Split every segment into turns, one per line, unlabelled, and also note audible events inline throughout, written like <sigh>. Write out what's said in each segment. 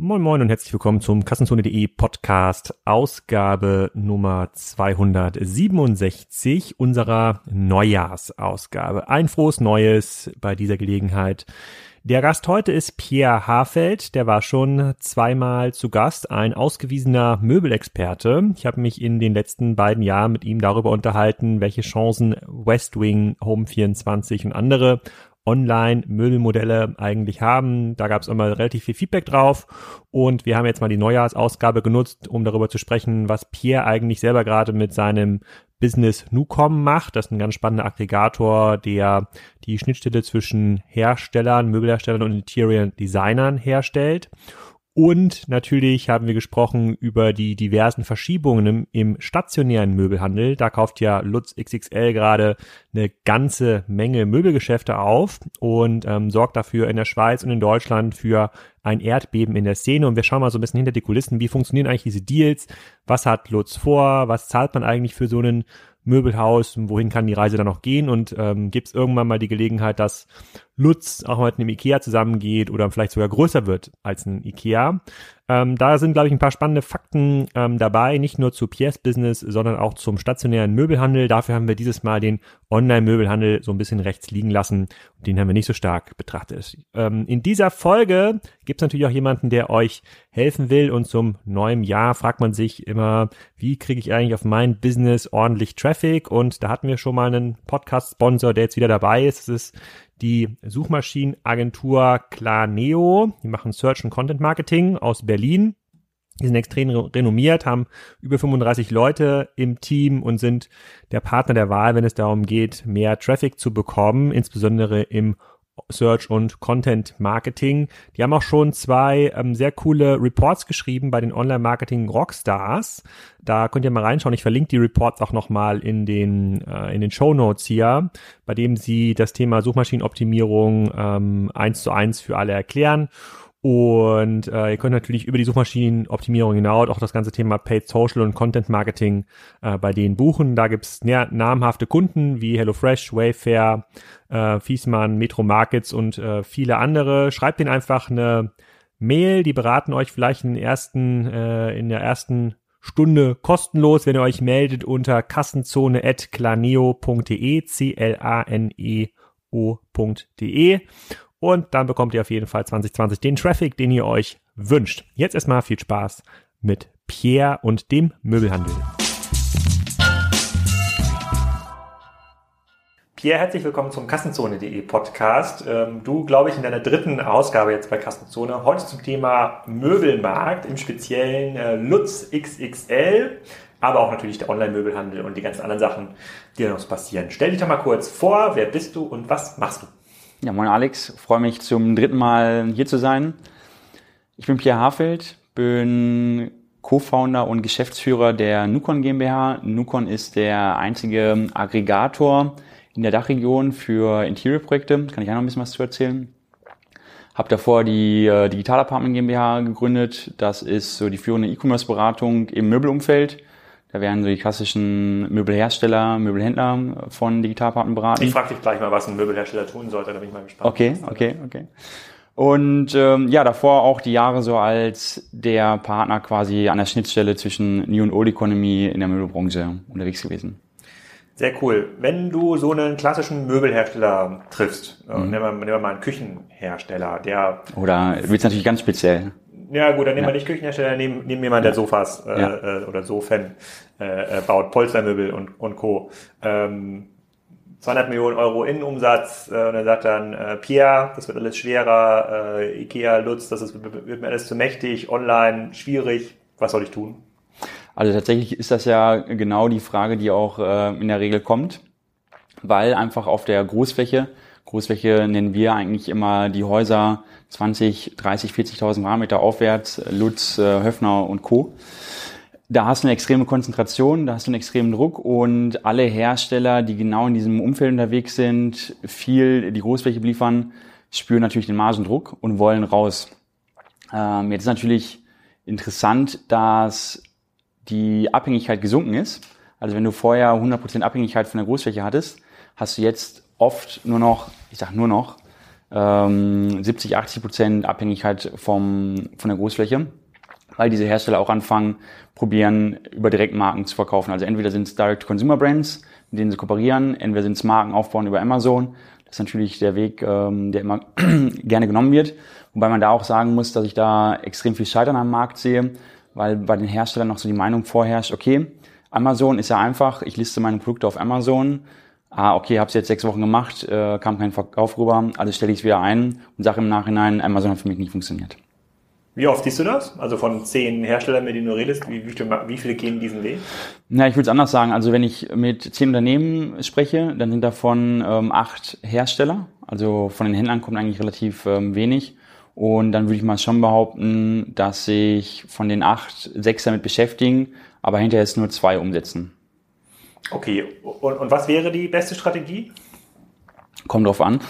Moin Moin und herzlich willkommen zum Kassenzone.de Podcast, Ausgabe Nummer 267 unserer Neujahrsausgabe. Ein frohes Neues bei dieser Gelegenheit. Der Gast heute ist Pierre Hafeld, der war schon zweimal zu Gast, ein ausgewiesener Möbelexperte. Ich habe mich in den letzten beiden Jahren mit ihm darüber unterhalten, welche Chancen West Wing, Home 24 und andere Online-Möbelmodelle eigentlich haben. Da gab es immer relativ viel Feedback drauf und wir haben jetzt mal die Neujahrsausgabe genutzt, um darüber zu sprechen, was Pierre eigentlich selber gerade mit seinem Business Nucom macht. Das ist ein ganz spannender Aggregator, der die Schnittstelle zwischen Herstellern, Möbelherstellern und Interior Designern herstellt. Und natürlich haben wir gesprochen über die diversen Verschiebungen im, im, stationären Möbelhandel. Da kauft ja Lutz XXL gerade eine ganze Menge Möbelgeschäfte auf und ähm, sorgt dafür in der Schweiz und in Deutschland für ein Erdbeben in der Szene. Und wir schauen mal so ein bisschen hinter die Kulissen. Wie funktionieren eigentlich diese Deals? Was hat Lutz vor? Was zahlt man eigentlich für so einen Möbelhaus? Wohin kann die Reise dann noch gehen? Und ähm, gibt es irgendwann mal die Gelegenheit, dass Lutz auch mit einem Ikea zusammengeht oder vielleicht sogar größer wird als ein Ikea. Ähm, da sind, glaube ich, ein paar spannende Fakten ähm, dabei, nicht nur zu Pierres Business, sondern auch zum stationären Möbelhandel. Dafür haben wir dieses Mal den Online-Möbelhandel so ein bisschen rechts liegen lassen. Den haben wir nicht so stark betrachtet. Ähm, in dieser Folge gibt es natürlich auch jemanden, der euch helfen will. Und zum neuen Jahr fragt man sich immer, wie kriege ich eigentlich auf mein Business ordentlich Traffic? Und da hatten wir schon mal einen Podcast-Sponsor, der jetzt wieder dabei ist. Das ist die Suchmaschinenagentur Clarneo. Die machen Search und Content Marketing aus Berlin. Die sind extrem renommiert, haben über 35 Leute im Team und sind der Partner der Wahl, wenn es darum geht, mehr Traffic zu bekommen, insbesondere im Search und Content Marketing. Die haben auch schon zwei ähm, sehr coole Reports geschrieben bei den Online Marketing Rockstars. Da könnt ihr mal reinschauen. Ich verlinke die Reports auch nochmal in den, äh, in den Show Notes hier, bei dem sie das Thema Suchmaschinenoptimierung ähm, eins zu eins für alle erklären. Und äh, ihr könnt natürlich über die Suchmaschinenoptimierung hinaus auch das ganze Thema Paid Social und Content Marketing äh, bei denen buchen. Da gibt's namhafte Kunden wie HelloFresh, Wayfair, äh, Fiesmann, Metro Markets und äh, viele andere. Schreibt denen einfach eine Mail, die beraten euch vielleicht in, den ersten, äh, in der ersten Stunde kostenlos, wenn ihr euch meldet unter kassenzone.claneo.de, C-L-A-N-E-O.de und dann bekommt ihr auf jeden Fall 2020 den Traffic, den ihr euch wünscht. Jetzt erstmal viel Spaß mit Pierre und dem Möbelhandel. Pierre, herzlich willkommen zum Kassenzone.de Podcast. Ähm, du, glaube ich, in deiner dritten Ausgabe jetzt bei Kassenzone. Heute zum Thema Möbelmarkt, im speziellen äh, Lutz XXL, aber auch natürlich der Online-Möbelhandel und die ganzen anderen Sachen, die da noch passieren. Stell dich doch mal kurz vor, wer bist du und was machst du?
Ja, moin Alex, freue mich zum dritten Mal hier zu sein. Ich bin Pierre Hafeld, bin Co-Founder und Geschäftsführer der Nukon GmbH. Nukon ist der einzige Aggregator in der Dachregion für Interior-Projekte. Kann ich auch noch ein bisschen was zu erzählen. Habe davor die äh, Digital Apartment GmbH gegründet. Das ist so die führende E-Commerce-Beratung im Möbelumfeld. Da werden so die klassischen Möbelhersteller, Möbelhändler von Digitalpartner beraten.
Ich frage dich gleich mal, was ein Möbelhersteller tun sollte, da bin ich mal gespannt.
Okay, okay, okay. Und ähm, ja, davor auch die Jahre so als der Partner quasi an der Schnittstelle zwischen New und Old Economy in der Möbelbranche unterwegs gewesen.
Sehr cool. Wenn du so einen klassischen Möbelhersteller triffst, äh, mhm. nehmen, wir, nehmen wir mal einen Küchenhersteller, der...
Oder du natürlich ganz speziell?
Ja gut, dann nehmen wir nicht Küchenhersteller, nehmen, nehmen jemand, der Sofas äh, äh, oder Sofen äh, äh, baut, Polstermöbel und, und Co. Ähm, 200 Millionen Euro Innenumsatz äh, und er sagt dann, äh, Pierre, das wird alles schwerer, äh, Ikea, Lutz, das ist, wird mir alles zu mächtig, online, schwierig, was soll ich tun?
Also tatsächlich ist das ja genau die Frage, die auch äh, in der Regel kommt, weil einfach auf der Großfläche, Großfläche nennen wir eigentlich immer die Häuser 20, 30, 40.000 Quadratmeter aufwärts, Lutz, äh, Höfner und Co. Da hast du eine extreme Konzentration, da hast du einen extremen Druck und alle Hersteller, die genau in diesem Umfeld unterwegs sind, viel die Großfläche beliefern, spüren natürlich den Margendruck und wollen raus. Ähm, jetzt ist natürlich interessant, dass die Abhängigkeit gesunken ist. Also wenn du vorher 100% Abhängigkeit von der Großfläche hattest, hast du jetzt oft nur noch, ich sag nur noch, ähm, 70, 80 Prozent Abhängigkeit vom, von der Großfläche, weil diese Hersteller auch anfangen, probieren, über Direktmarken zu verkaufen. Also entweder sind es Direct-Consumer-Brands, mit denen sie kooperieren, entweder sind es Marken aufbauen über Amazon. Das ist natürlich der Weg, ähm, der immer <clears throat> gerne genommen wird. Wobei man da auch sagen muss, dass ich da extrem viel Scheitern am Markt sehe, weil bei den Herstellern noch so die Meinung vorherrscht, okay, Amazon ist ja einfach, ich liste meine Produkte auf Amazon, ah, okay, habe es jetzt sechs Wochen gemacht, äh, kam kein Verkauf rüber, also stelle ich es wieder ein und sage im Nachhinein, Amazon hat für mich nicht funktioniert.
Wie oft siehst du das? Also von zehn Herstellern, mit denen du redest, wie, wie, viele, gehen diesen Weg?
Na, ich würde es anders sagen. Also wenn ich mit zehn Unternehmen spreche, dann sind davon ähm, acht Hersteller. Also von den Händlern kommt eigentlich relativ ähm, wenig. Und dann würde ich mal schon behaupten, dass sich von den acht sechs damit beschäftigen, aber hinterher ist nur zwei umsetzen.
Okay, und, und was wäre die beste Strategie?
Kommt drauf an.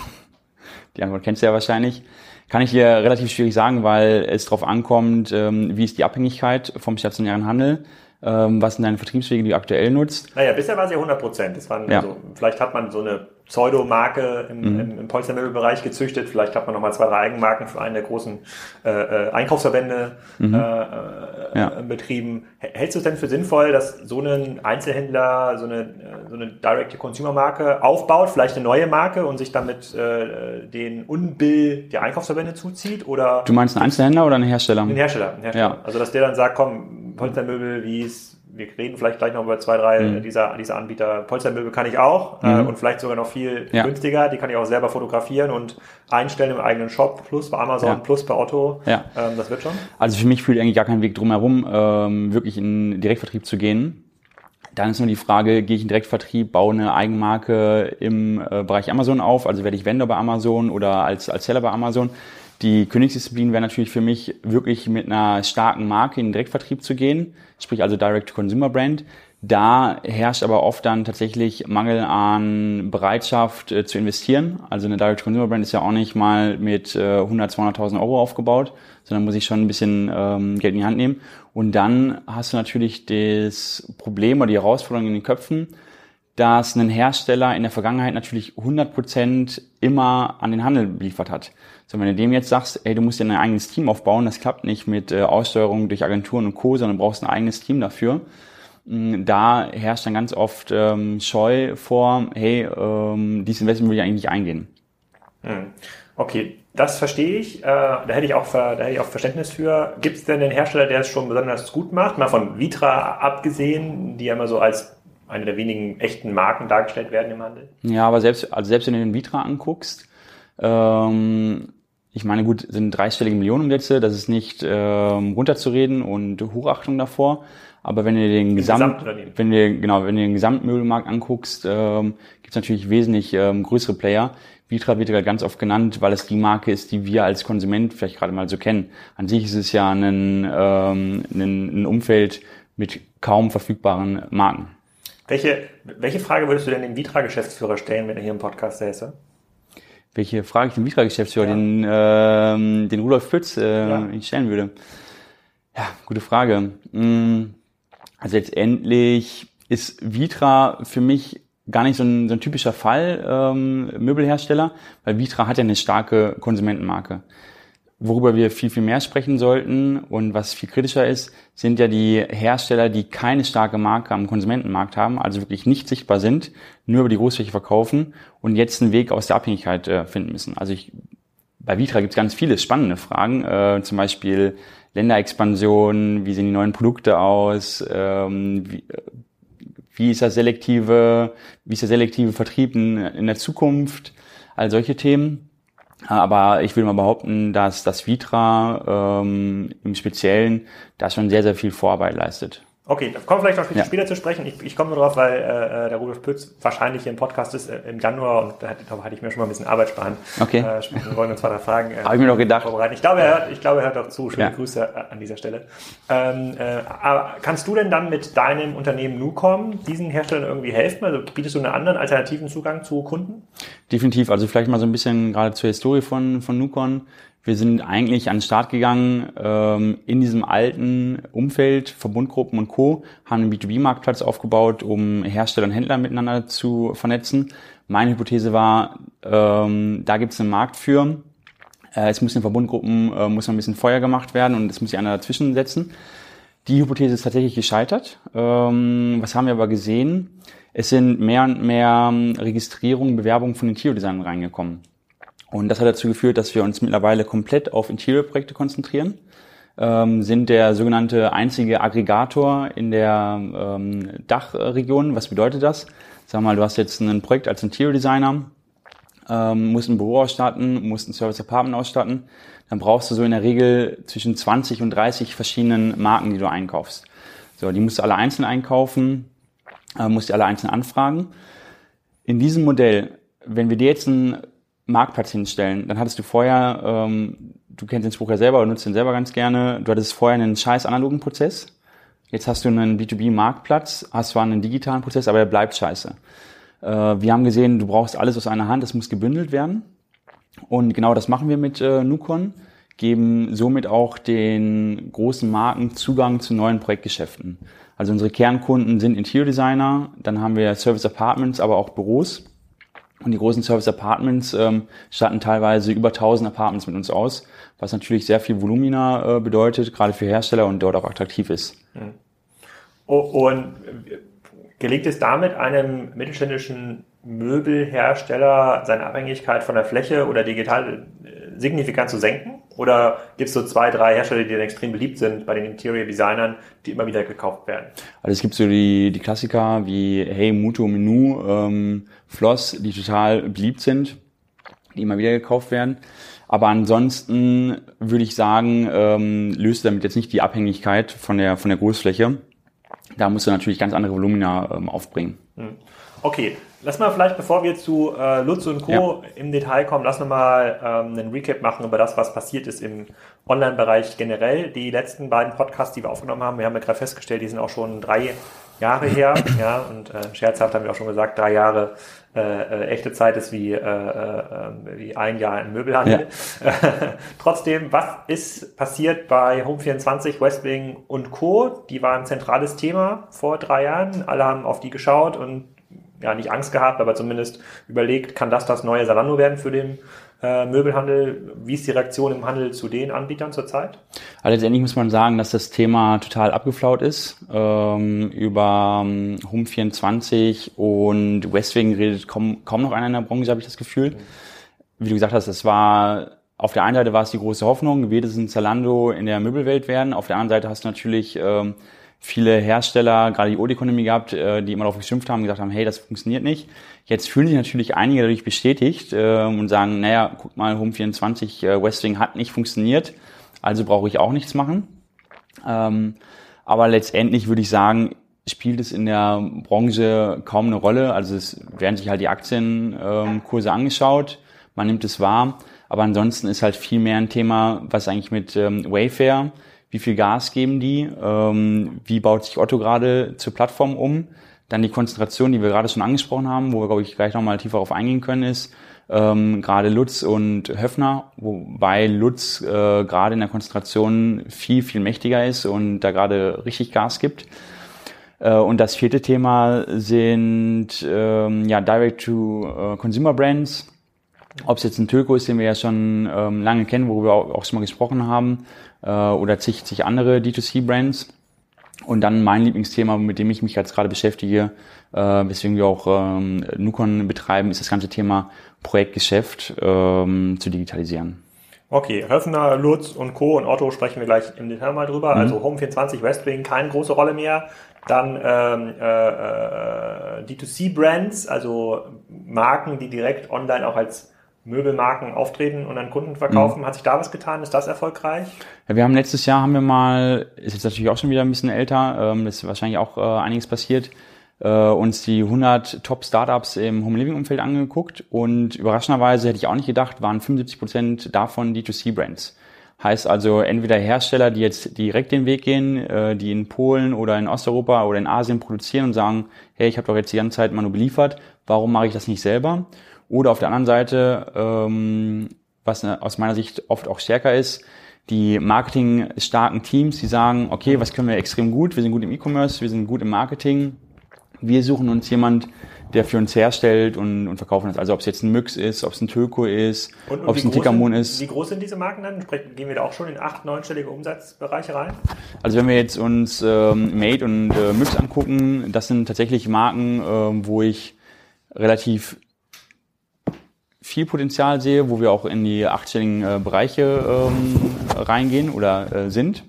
Die Antwort kennst du ja wahrscheinlich. Kann ich dir relativ schwierig sagen, weil es darauf ankommt, ähm, wie ist die Abhängigkeit vom stationären Handel, ähm, was sind deine Vertriebswege, die du aktuell nutzt.
Naja, bisher war es ja 100 Prozent. ja. also, vielleicht hat man so eine Pseudomarke im, mhm. im, im Polstermöbelbereich gezüchtet. Vielleicht hat man nochmal zwei, drei Eigenmarken für einen der großen äh, äh, Einkaufsverbände mhm. äh, äh, ja. betrieben. Hältst du es denn für sinnvoll, dass so ein Einzelhändler so eine, so eine Direct-to-Consumer-Marke aufbaut, vielleicht eine neue Marke und sich damit äh, den Unbill der Einkaufsverbände zuzieht? Oder
du meinst einen Einzelhändler oder einen Hersteller?
Einen Hersteller. Einen Hersteller. Ja. Also dass der dann sagt, komm, Polstermöbel, wie es wir reden vielleicht gleich noch über zwei, drei mhm. dieser, dieser Anbieter. Polstermöbel kann ich auch äh, mhm. äh, und vielleicht sogar noch viel ja. günstiger. Die kann ich auch selber fotografieren und einstellen im eigenen Shop, plus bei Amazon, ja. plus bei Otto. Ja. Ähm, das wird schon.
Also für mich führt eigentlich gar kein Weg drumherum, ähm, wirklich in Direktvertrieb zu gehen. Dann ist nur die Frage, gehe ich in Direktvertrieb, baue eine Eigenmarke im äh, Bereich Amazon auf, also werde ich Vendor bei Amazon oder als, als Seller bei Amazon. Die Königsdisziplin wäre natürlich für mich, wirklich mit einer starken Marke in den Direktvertrieb zu gehen, sprich also Direct-to-Consumer-Brand. Da herrscht aber oft dann tatsächlich Mangel an Bereitschaft äh, zu investieren. Also eine Direct-to-Consumer-Brand ist ja auch nicht mal mit äh, 100, 200.000 Euro aufgebaut, sondern muss ich schon ein bisschen ähm, Geld in die Hand nehmen. Und dann hast du natürlich das Problem oder die Herausforderung in den Köpfen, dass ein Hersteller in der Vergangenheit natürlich 100% immer an den Handel beliefert hat. So, wenn du dem jetzt sagst, ey, du musst dir ein eigenes Team aufbauen, das klappt nicht mit äh, Aussteuerung durch Agenturen und Co., sondern du brauchst ein eigenes Team dafür. Mm, da herrscht dann ganz oft ähm, Scheu vor, hey, ähm, dieses Investment will ich eigentlich nicht eingehen.
Hm. Okay, das verstehe ich. Äh, da hätte ich auch, da hätte ich auch Verständnis für. Gibt es denn einen Hersteller, der es schon besonders gut macht? Mal von Vitra abgesehen, die ja immer so als eine der wenigen echten Marken dargestellt werden im Handel.
Ja, aber selbst, also selbst wenn du den Vitra anguckst, ähm, ich meine, gut, sind dreistellige Millionenumsätze, das ist nicht ähm, runterzureden und Hochachtung davor. Aber wenn du den Gesamt, wenn du genau, wenn du den Gesamtmöbelmarkt anguckst, ähm, gibt es natürlich wesentlich ähm, größere Player. Vitra wird ja ganz oft genannt, weil es die Marke ist, die wir als Konsument vielleicht gerade mal so kennen. An sich ist es ja ein, ähm, ein, ein Umfeld mit kaum verfügbaren Marken.
Welche, welche Frage würdest du denn dem Vitra-Geschäftsführer stellen, wenn er hier im Podcast säße?
welche Frage ich dem Vitra-Geschäftsführer, ja. den, äh, den Rudolf Pütz, äh, ja. stellen würde. Ja, gute Frage. Mm, also letztendlich ist Vitra für mich gar nicht so ein, so ein typischer Fall ähm, Möbelhersteller, weil Vitra hat ja eine starke Konsumentenmarke. Worüber wir viel, viel mehr sprechen sollten und was viel kritischer ist, sind ja die Hersteller, die keine starke Marke am Konsumentenmarkt haben, also wirklich nicht sichtbar sind, nur über die Großfläche verkaufen und jetzt einen Weg aus der Abhängigkeit äh, finden müssen. Also ich, bei Vitra gibt es ganz viele spannende Fragen, äh, zum Beispiel Länderexpansion, wie sehen die neuen Produkte aus, ähm, wie, äh, wie ist das selektive, wie ist der selektive Vertrieb in, in der Zukunft, all solche Themen. Aber ich will mal behaupten, dass das Vitra ähm, im Speziellen da schon sehr, sehr viel Vorarbeit leistet.
Okay, da kommen wir vielleicht noch ja. später zu sprechen. Ich, ich komme nur drauf, weil äh, der Rudolf Pütz wahrscheinlich hier im Podcast ist äh, im Januar und da, da hatte ich mir schon mal ein bisschen Arbeit sparen.
Okay.
Äh, wir wollen uns zwei, drei Fragen
äh, Habe ich mir doch gedacht.
vorbereiten. Ich glaube, er hört, ich glaube, er hört auch zu. Schöne ja. Grüße äh, an dieser Stelle. Ähm, äh, aber kannst du denn dann mit deinem Unternehmen Nucom diesen Herstellern irgendwie helfen? Also bietest du einen anderen alternativen Zugang zu Kunden?
Definitiv. Also vielleicht mal so ein bisschen gerade zur Historie von, von Nucon. Wir sind eigentlich an den Start gegangen ähm, in diesem alten Umfeld, Verbundgruppen und Co., haben einen B2B-Marktplatz aufgebaut, um Hersteller und Händler miteinander zu vernetzen, Meine Hypothese war, ähm, da gibt es einen Markt für. Äh, es muss in Verbundgruppen äh, muss ein bisschen Feuer gemacht werden und es muss sich einer dazwischen setzen. Die Hypothese ist tatsächlich gescheitert. Ähm, was haben wir aber gesehen? Es sind mehr und mehr ähm, Registrierungen, Bewerbungen von Interior-Designern reingekommen. Und das hat dazu geführt, dass wir uns mittlerweile komplett auf Interior-Projekte konzentrieren ähm, sind der sogenannte einzige Aggregator in der ähm, Dachregion. Was bedeutet das? Sag mal, du hast jetzt ein Projekt als Interior Designer, ähm, musst ein Büro ausstatten, musst ein Service Apartment ausstatten, dann brauchst du so in der Regel zwischen 20 und 30 verschiedenen Marken, die du einkaufst. So, die musst du alle einzeln einkaufen, äh, musst du alle einzeln anfragen. In diesem Modell, wenn wir dir jetzt einen Marktplatz hinstellen, dann hattest du vorher ähm, du kennst den Spruch ja selber und nutzt den selber ganz gerne. Du hattest vorher einen scheiß analogen Prozess. Jetzt hast du einen B2B-Marktplatz, hast zwar einen digitalen Prozess, aber der bleibt scheiße. Äh, wir haben gesehen, du brauchst alles aus einer Hand, es muss gebündelt werden. Und genau das machen wir mit äh, Nukon, geben somit auch den großen Marken Zugang zu neuen Projektgeschäften. Also unsere Kernkunden sind Interior Designer, dann haben wir Service Apartments, aber auch Büros. Und die großen Service Apartments ähm, statten teilweise über 1000 Apartments mit uns aus, was natürlich sehr viel Volumina äh, bedeutet, gerade für Hersteller und dort auch attraktiv ist. Mhm.
Und gelingt es damit einem mittelständischen Möbelhersteller seine Abhängigkeit von der Fläche oder digital äh, signifikant zu senken? Oder gibt es so zwei, drei Hersteller, die dann extrem beliebt sind bei den Interior Designern, die immer wieder gekauft werden?
Also es gibt so die, die Klassiker wie Hey, Muto, Menu, ähm, Floss, die total beliebt sind, die immer wieder gekauft werden. Aber ansonsten würde ich sagen, ähm, löst damit jetzt nicht die Abhängigkeit von der, von der Großfläche. Da musst du natürlich ganz andere Volumina ähm, aufbringen. Hm.
Okay, lass mal vielleicht, bevor wir zu äh, Lutz und Co. Ja. im Detail kommen, lass uns mal ähm, einen Recap machen über das, was passiert ist im Online-Bereich generell. Die letzten beiden Podcasts, die wir aufgenommen haben, wir haben ja gerade festgestellt, die sind auch schon drei Jahre her. <clears throat> Ja, und äh, scherzhaft haben wir auch schon gesagt, drei Jahre äh, äh, echte Zeit ist wie, äh, äh, wie ein Jahr im Möbelhandel. Ja. <laughs> Trotzdem, was ist passiert bei Home24, Westwing und Co.? Die waren ein zentrales Thema vor drei Jahren. Alle haben auf die geschaut und ja, nicht Angst gehabt, aber zumindest überlegt, kann das das neue Salando werden für den äh, Möbelhandel? Wie ist die Reaktion im Handel zu den Anbietern zurzeit?
Also letztendlich muss man sagen, dass das Thema total abgeflaut ist. Ähm, über ähm, Home24 und Westwing redet kaum, kaum noch einer in der Branche, habe ich das Gefühl. Wie du gesagt hast, es war auf der einen Seite war es die große Hoffnung, wir sind Zalando in der Möbelwelt werden. Auf der anderen Seite hast du natürlich ähm, viele Hersteller, gerade die Old Economy gehabt, äh, die immer darauf geschimpft haben, gesagt haben, hey, das funktioniert nicht. Jetzt fühlen sich natürlich einige dadurch bestätigt äh, und sagen, naja, guck mal, Home24 äh, Westwing hat nicht funktioniert, also brauche ich auch nichts machen. Ähm, aber letztendlich würde ich sagen, spielt es in der Branche kaum eine Rolle. Also es werden sich halt die Aktienkurse ähm, angeschaut, man nimmt es wahr, aber ansonsten ist halt viel mehr ein Thema, was eigentlich mit ähm, Wayfair wie viel Gas geben die, ähm, wie baut sich Otto gerade zur Plattform um. Dann die Konzentration, die wir gerade schon angesprochen haben, wo wir, glaube ich, gleich nochmal tiefer darauf eingehen können, ist ähm, gerade Lutz und Höfner, wobei Lutz äh, gerade in der Konzentration viel, viel mächtiger ist und da gerade richtig Gas gibt. Äh, und das vierte Thema sind ähm, ja, Direct-to-Consumer-Brands. Ob es jetzt ein Töko ist, den wir ja schon ähm, lange kennen, worüber wir auch schon mal gesprochen haben, äh, oder zig, zig andere D2C-Brands. Und dann mein Lieblingsthema, mit dem ich mich jetzt gerade beschäftige, äh, weswegen wir auch ähm, Nukon betreiben, ist das ganze Thema Projektgeschäft ähm, zu digitalisieren.
Okay, Höfner, Lutz und Co. und Otto sprechen wir gleich im Detail mal drüber. Mhm. Also Home24, Westwing, keine große Rolle mehr. Dann ähm, äh, äh, D2C-Brands, also Marken, die direkt online auch als Möbelmarken auftreten und an Kunden verkaufen. Mhm. Hat sich da was getan? Ist das erfolgreich?
Ja, wir haben letztes Jahr haben wir mal, ist jetzt natürlich auch schon wieder ein bisschen älter, ähm, ist wahrscheinlich auch äh, einiges passiert, äh, uns die 100 Top Startups im Home Living Umfeld angeguckt und überraschenderweise hätte ich auch nicht gedacht, waren 75 Prozent davon D2C Brands. Heißt also entweder Hersteller, die jetzt direkt den Weg gehen, äh, die in Polen oder in Osteuropa oder in Asien produzieren und sagen, hey, ich habe doch jetzt die ganze Zeit mal nur beliefert, warum mache ich das nicht selber? Oder auf der anderen Seite, ähm, was aus meiner Sicht oft auch stärker ist, die marketing-starken Teams, die sagen, okay, was können wir extrem gut? Wir sind gut im E-Commerce, wir sind gut im Marketing. Wir suchen uns jemand, der für uns herstellt und, und verkaufen das. Also ob es jetzt ein Myx ist, ob es ein Töko ist,
Und, und
ob es ein
sind-
ist.
Wie groß sind diese Marken dann? Sprich, Gehen wir da auch schon in acht, neunstellige Umsatzbereiche rein?
Also wenn wir jetzt uns ähm, Made und äh, Myx angucken, das sind tatsächlich Marken, ähm, wo ich relativ viel Potenzial sehe, wo wir auch in die achtstelligen äh, Bereiche ähm, reingehen oder äh, sind.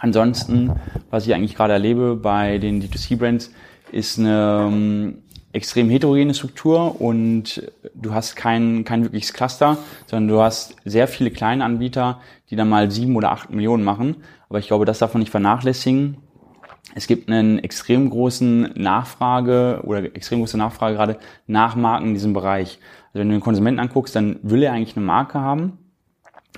Ansonsten, was ich eigentlich gerade erlebe bei den D2C-Brands, ist eine ähm, extrem heterogene Struktur und du hast kein, kein wirkliches Cluster, sondern du hast sehr viele kleine Anbieter, die dann mal sieben oder acht Millionen machen. Aber ich glaube, das darf man nicht vernachlässigen. Es gibt einen extrem großen Nachfrage oder extrem große Nachfrage gerade nach Marken in diesem Bereich. Also wenn du den Konsumenten anguckst, dann will er eigentlich eine Marke haben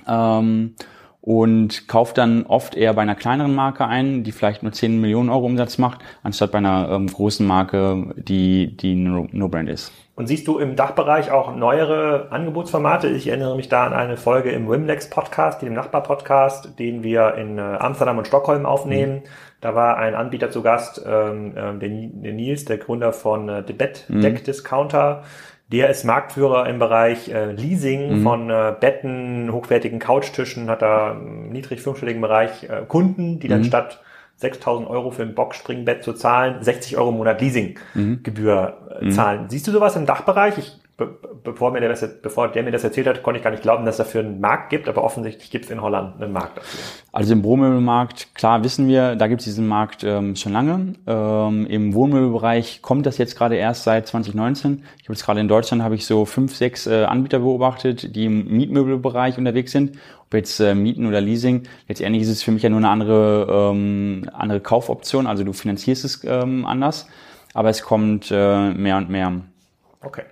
ähm, und kauft dann oft eher bei einer kleineren Marke ein, die vielleicht nur 10 Millionen Euro Umsatz macht, anstatt bei einer ähm, großen Marke, die die No- No-Brand ist.
Und siehst du im Dachbereich auch neuere Angebotsformate? Ich erinnere mich da an eine Folge im Wimlex Podcast, dem Nachbar-Podcast, den wir in äh, Amsterdam und Stockholm aufnehmen. Da war ein Anbieter zu Gast, ähm, ähm, der, der Nils, der Gründer von äh, The Bed Deck Discounter. Der ist Marktführer im Bereich äh, Leasing von äh, Betten, hochwertigen Couchtischen, hat da im niedrig fünfstelligen Bereich äh, Kunden, die dann statt 6000 Euro für ein Boxspringbett zu zahlen, 60 Euro im Monat Leasinggebühr äh, zahlen. Siehst du sowas im Dachbereich? Ich, be be- bevor, mir der, das, bevor der mir das erzählt hat, konnte ich gar nicht glauben, dass es dafür einen Markt gibt, aber offensichtlich gibt es in Holland einen Markt dafür.
Also im Wohnmöbelmarkt, klar wissen wir, da gibt es diesen Markt ähm, schon lange. Ähm, Im Wohnmöbelbereich kommt das jetzt gerade erst seit 2019. Ich habe jetzt gerade in Deutschland habe ich so fünf, sechs äh, Anbieter beobachtet, die im Mietmöbelbereich unterwegs sind. Ob jetzt äh, Mieten oder Leasing. Letztendlich ist es für mich ja nur eine andere, ähm, andere Kaufoption. Also du finanzierst es ähm, anders, aber es kommt äh, mehr und mehr.
Okay.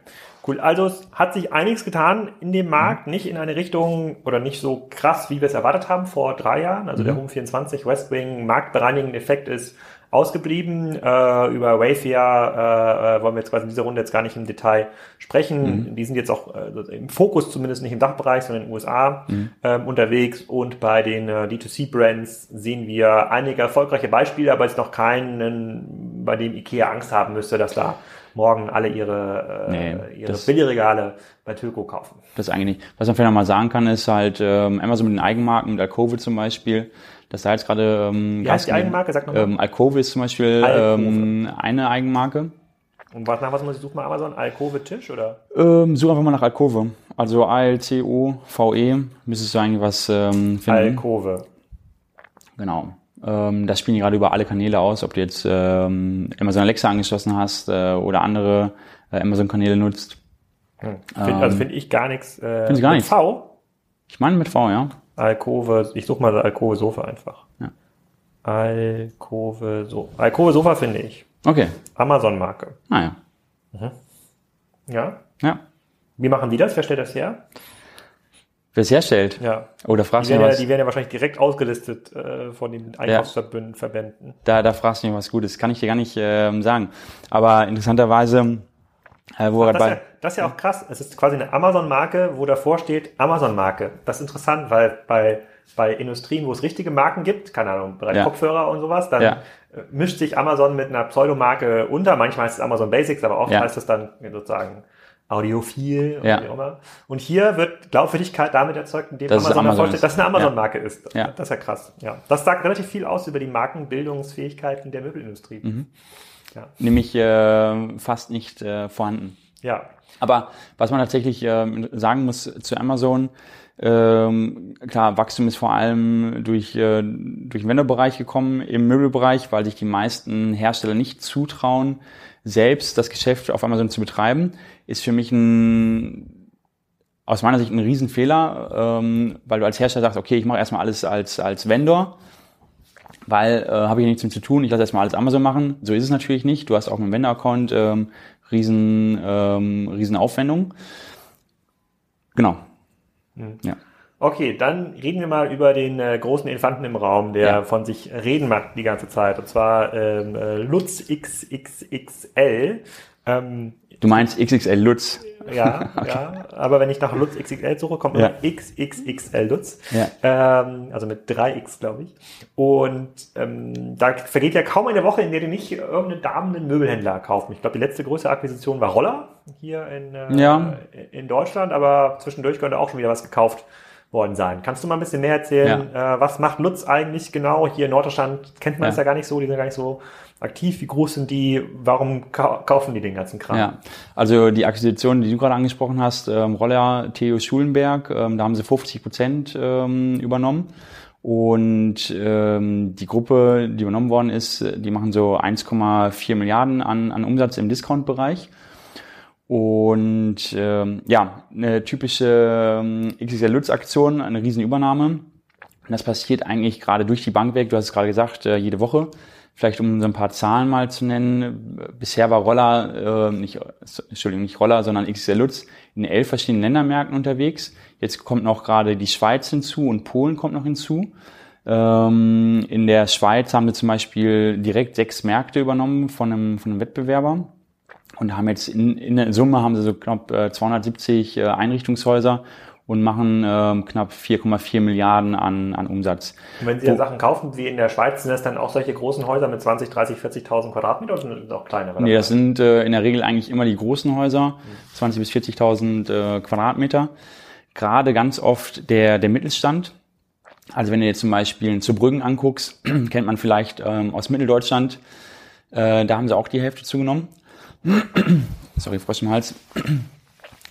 Cool. Also es hat sich einiges getan in dem Markt, nicht in eine Richtung oder nicht so krass, wie wir es erwartet haben vor drei Jahren. Also der Home 24 Westwing marktbereinigende Effekt ist ausgeblieben. Äh, über Wayfair äh, äh, wollen wir jetzt quasi in dieser Runde jetzt gar nicht im Detail sprechen. Die sind jetzt auch äh, im Fokus, zumindest nicht im Dachbereich, sondern in den USA ähm, unterwegs. Und bei den äh, D2C-Brands sehen wir einige erfolgreiche Beispiele, aber jetzt noch keinen, bei dem IKEA Angst haben müsste, dass da morgen alle ihre, äh,
Nee,
ihre
das-
Billigregale bei Töko kaufen.
Das eigentlich nicht. Was man vielleicht noch mal sagen kann, ist halt ähm, Amazon mit den Eigenmarken, mit Alcove zum Beispiel, dass da jetzt gerade ähm,
Wie heißt die Eigenmarke? Sag nochmal.
Ähm, Alcove ist zum Beispiel
Alcove.
ähm, eine Eigenmarke.
Und was, nach was muss ich suchen bei Amazon? Alkove Tisch oder?
Ähm, such einfach mal nach Alcove. Also A-L-C-O-V-E müsstest du eigentlich was ähm, finden.
Alkove.
Genau. Ähm, das spielen die gerade über alle Kanäle aus, ob du jetzt ähm, Amazon Alexa angeschlossen hast äh, oder andere äh, Amazon-Kanäle nutzt.
Hm. Find, also finde ich gar nichts. Äh,
Findest gar
mit
nichts?
V?
Ich meine mit V, ja.
Alkove, ich suche mal Alkove Sofa einfach.
Ja.
Alkove Sofa. Alkove Sofa finde ich.
Okay.
Amazon-Marke.
Naja.
Ja.
Ja.
Wie machen die das? Wer stellt das her?
Wer es herstellt?
Ja. Die
fragst du
werden,
mich
ja,
was.
die werden ja wahrscheinlich direkt ausgelistet äh, von den Einkaufsverbünden, Verbänden.
Da, da fragst du mich was Gutes. Kann ich dir gar nicht ähm, sagen. Aber interessanterweise, äh, wo wir
Das ist, ja,
bei,
das ist ja auch krass. Es ist quasi eine Amazon-Marke, wo davor steht Amazon-Marke. Das ist interessant, weil bei, bei Industrien, wo es richtige Marken gibt, keine Ahnung, Bereich
Ja.
Kopfhörer und sowas, dann
Ja.
mischt sich Amazon mit einer Pseudomarke unter. Manchmal heißt es Amazon Basics, aber oft
Ja.
heißt es dann sozusagen Audiophil
Ja.
wie auch immer. Und hier wird Glaubwürdigkeit damit erzeugt, indem
Dass es
Amazon
ist.
dass es eine Amazon-Marke ist.
Ja.
Das ist ja krass. Ja. Das sagt relativ viel aus über die Markenbildungsfähigkeiten der Möbelindustrie.
Mhm.
Ja.
nämlich äh, fast nicht äh, vorhanden.
ja.
Aber was man tatsächlich ähm, sagen muss zu Amazon, ähm, klar, Wachstum ist vor allem durch, äh, durch den Vendorbereich gekommen, im Möbelbereich, weil sich die meisten Hersteller nicht zutrauen, selbst das Geschäft auf Amazon zu betreiben, ist für mich ein aus meiner Sicht ein Riesenfehler, ähm, weil du als Hersteller sagst, okay, ich mache erstmal alles als, als Vendor, weil äh, habe ich nichts mit zu tun, ich lasse erstmal alles Amazon machen. So ist es natürlich nicht. Du hast auch dem Vendor-Account ähm, riesen, ähm, riesen Aufwendung. Genau. Ja.
Okay, dann reden wir mal über den äh, großen Elefanten im Raum, der
Ja.
von sich reden macht die ganze Zeit. Und zwar ähm, äh, Lutz XXXL.
Ähm, du meinst XXL Lutz?
Ja, <laughs> okay. ja. Aber wenn ich nach Lutz XXL suche, kommt ja. XXXL Lutz. Ja. Ähm, also mit 3X, glaube ich. Und ähm, da vergeht ja kaum eine Woche, in der du nicht irgendeinen damenden Möbelhändler kaufen. Ich glaube, die letzte größere Akquisition war Roller hier in, äh, ja. in Deutschland, aber zwischendurch könnte auch schon wieder was gekauft worden sein. Kannst du mal ein bisschen mehr erzählen, ja. äh, was macht Lutz eigentlich genau? Hier in Norddeutschland kennt man es ja. ja gar nicht so, die sind gar nicht so aktiv? Wie groß sind die? Warum kaufen die den ganzen Kram? Ja,
also die Akquisition, die du gerade angesprochen hast, ähm, Roller Theo Schulenberg, ähm, da haben sie 50 Prozent ähm, übernommen. Und ähm, die Gruppe, die übernommen worden ist, die machen so 1,4 Milliarden an, an Umsatz im Discount-Bereich. Und ähm, ja, eine typische ähm, XXL Lutz-Aktion, eine Riesenübernahme. Und das passiert eigentlich gerade durch die Bank weg, du hast es gerade gesagt, äh, jede Woche. Vielleicht um so ein paar Zahlen mal zu nennen. Bisher war Roller, äh, nicht, Entschuldigung, nicht Roller, sondern XXL Lutz in elf verschiedenen Ländermärkten unterwegs. Jetzt kommt noch gerade die Schweiz hinzu und Polen kommt noch hinzu. Ähm, in der Schweiz haben wir zum Beispiel direkt sechs Märkte übernommen von einem, von einem Wettbewerber und haben jetzt in, in der Summe haben sie so knapp äh, 270 äh, Einrichtungshäuser und machen ähm, knapp 4,4 Milliarden an, an Umsatz.
Und wenn Sie Wo, Sachen kaufen, wie in der Schweiz, sind das dann auch solche großen Häuser mit 20, 30, 40.000 Quadratmeter oder sind das auch kleinere?
Nee, das sind äh, in der Regel eigentlich immer die großen Häuser, 20 bis 40.000 äh, Quadratmeter. Gerade ganz oft der, der Mittelstand. Also wenn du jetzt zum Beispiel zu Brüggen anguckst, <clears throat> kennt man vielleicht ähm, aus Mitteldeutschland, äh, da haben sie auch die Hälfte zugenommen. Sorry, Frosch im Hals.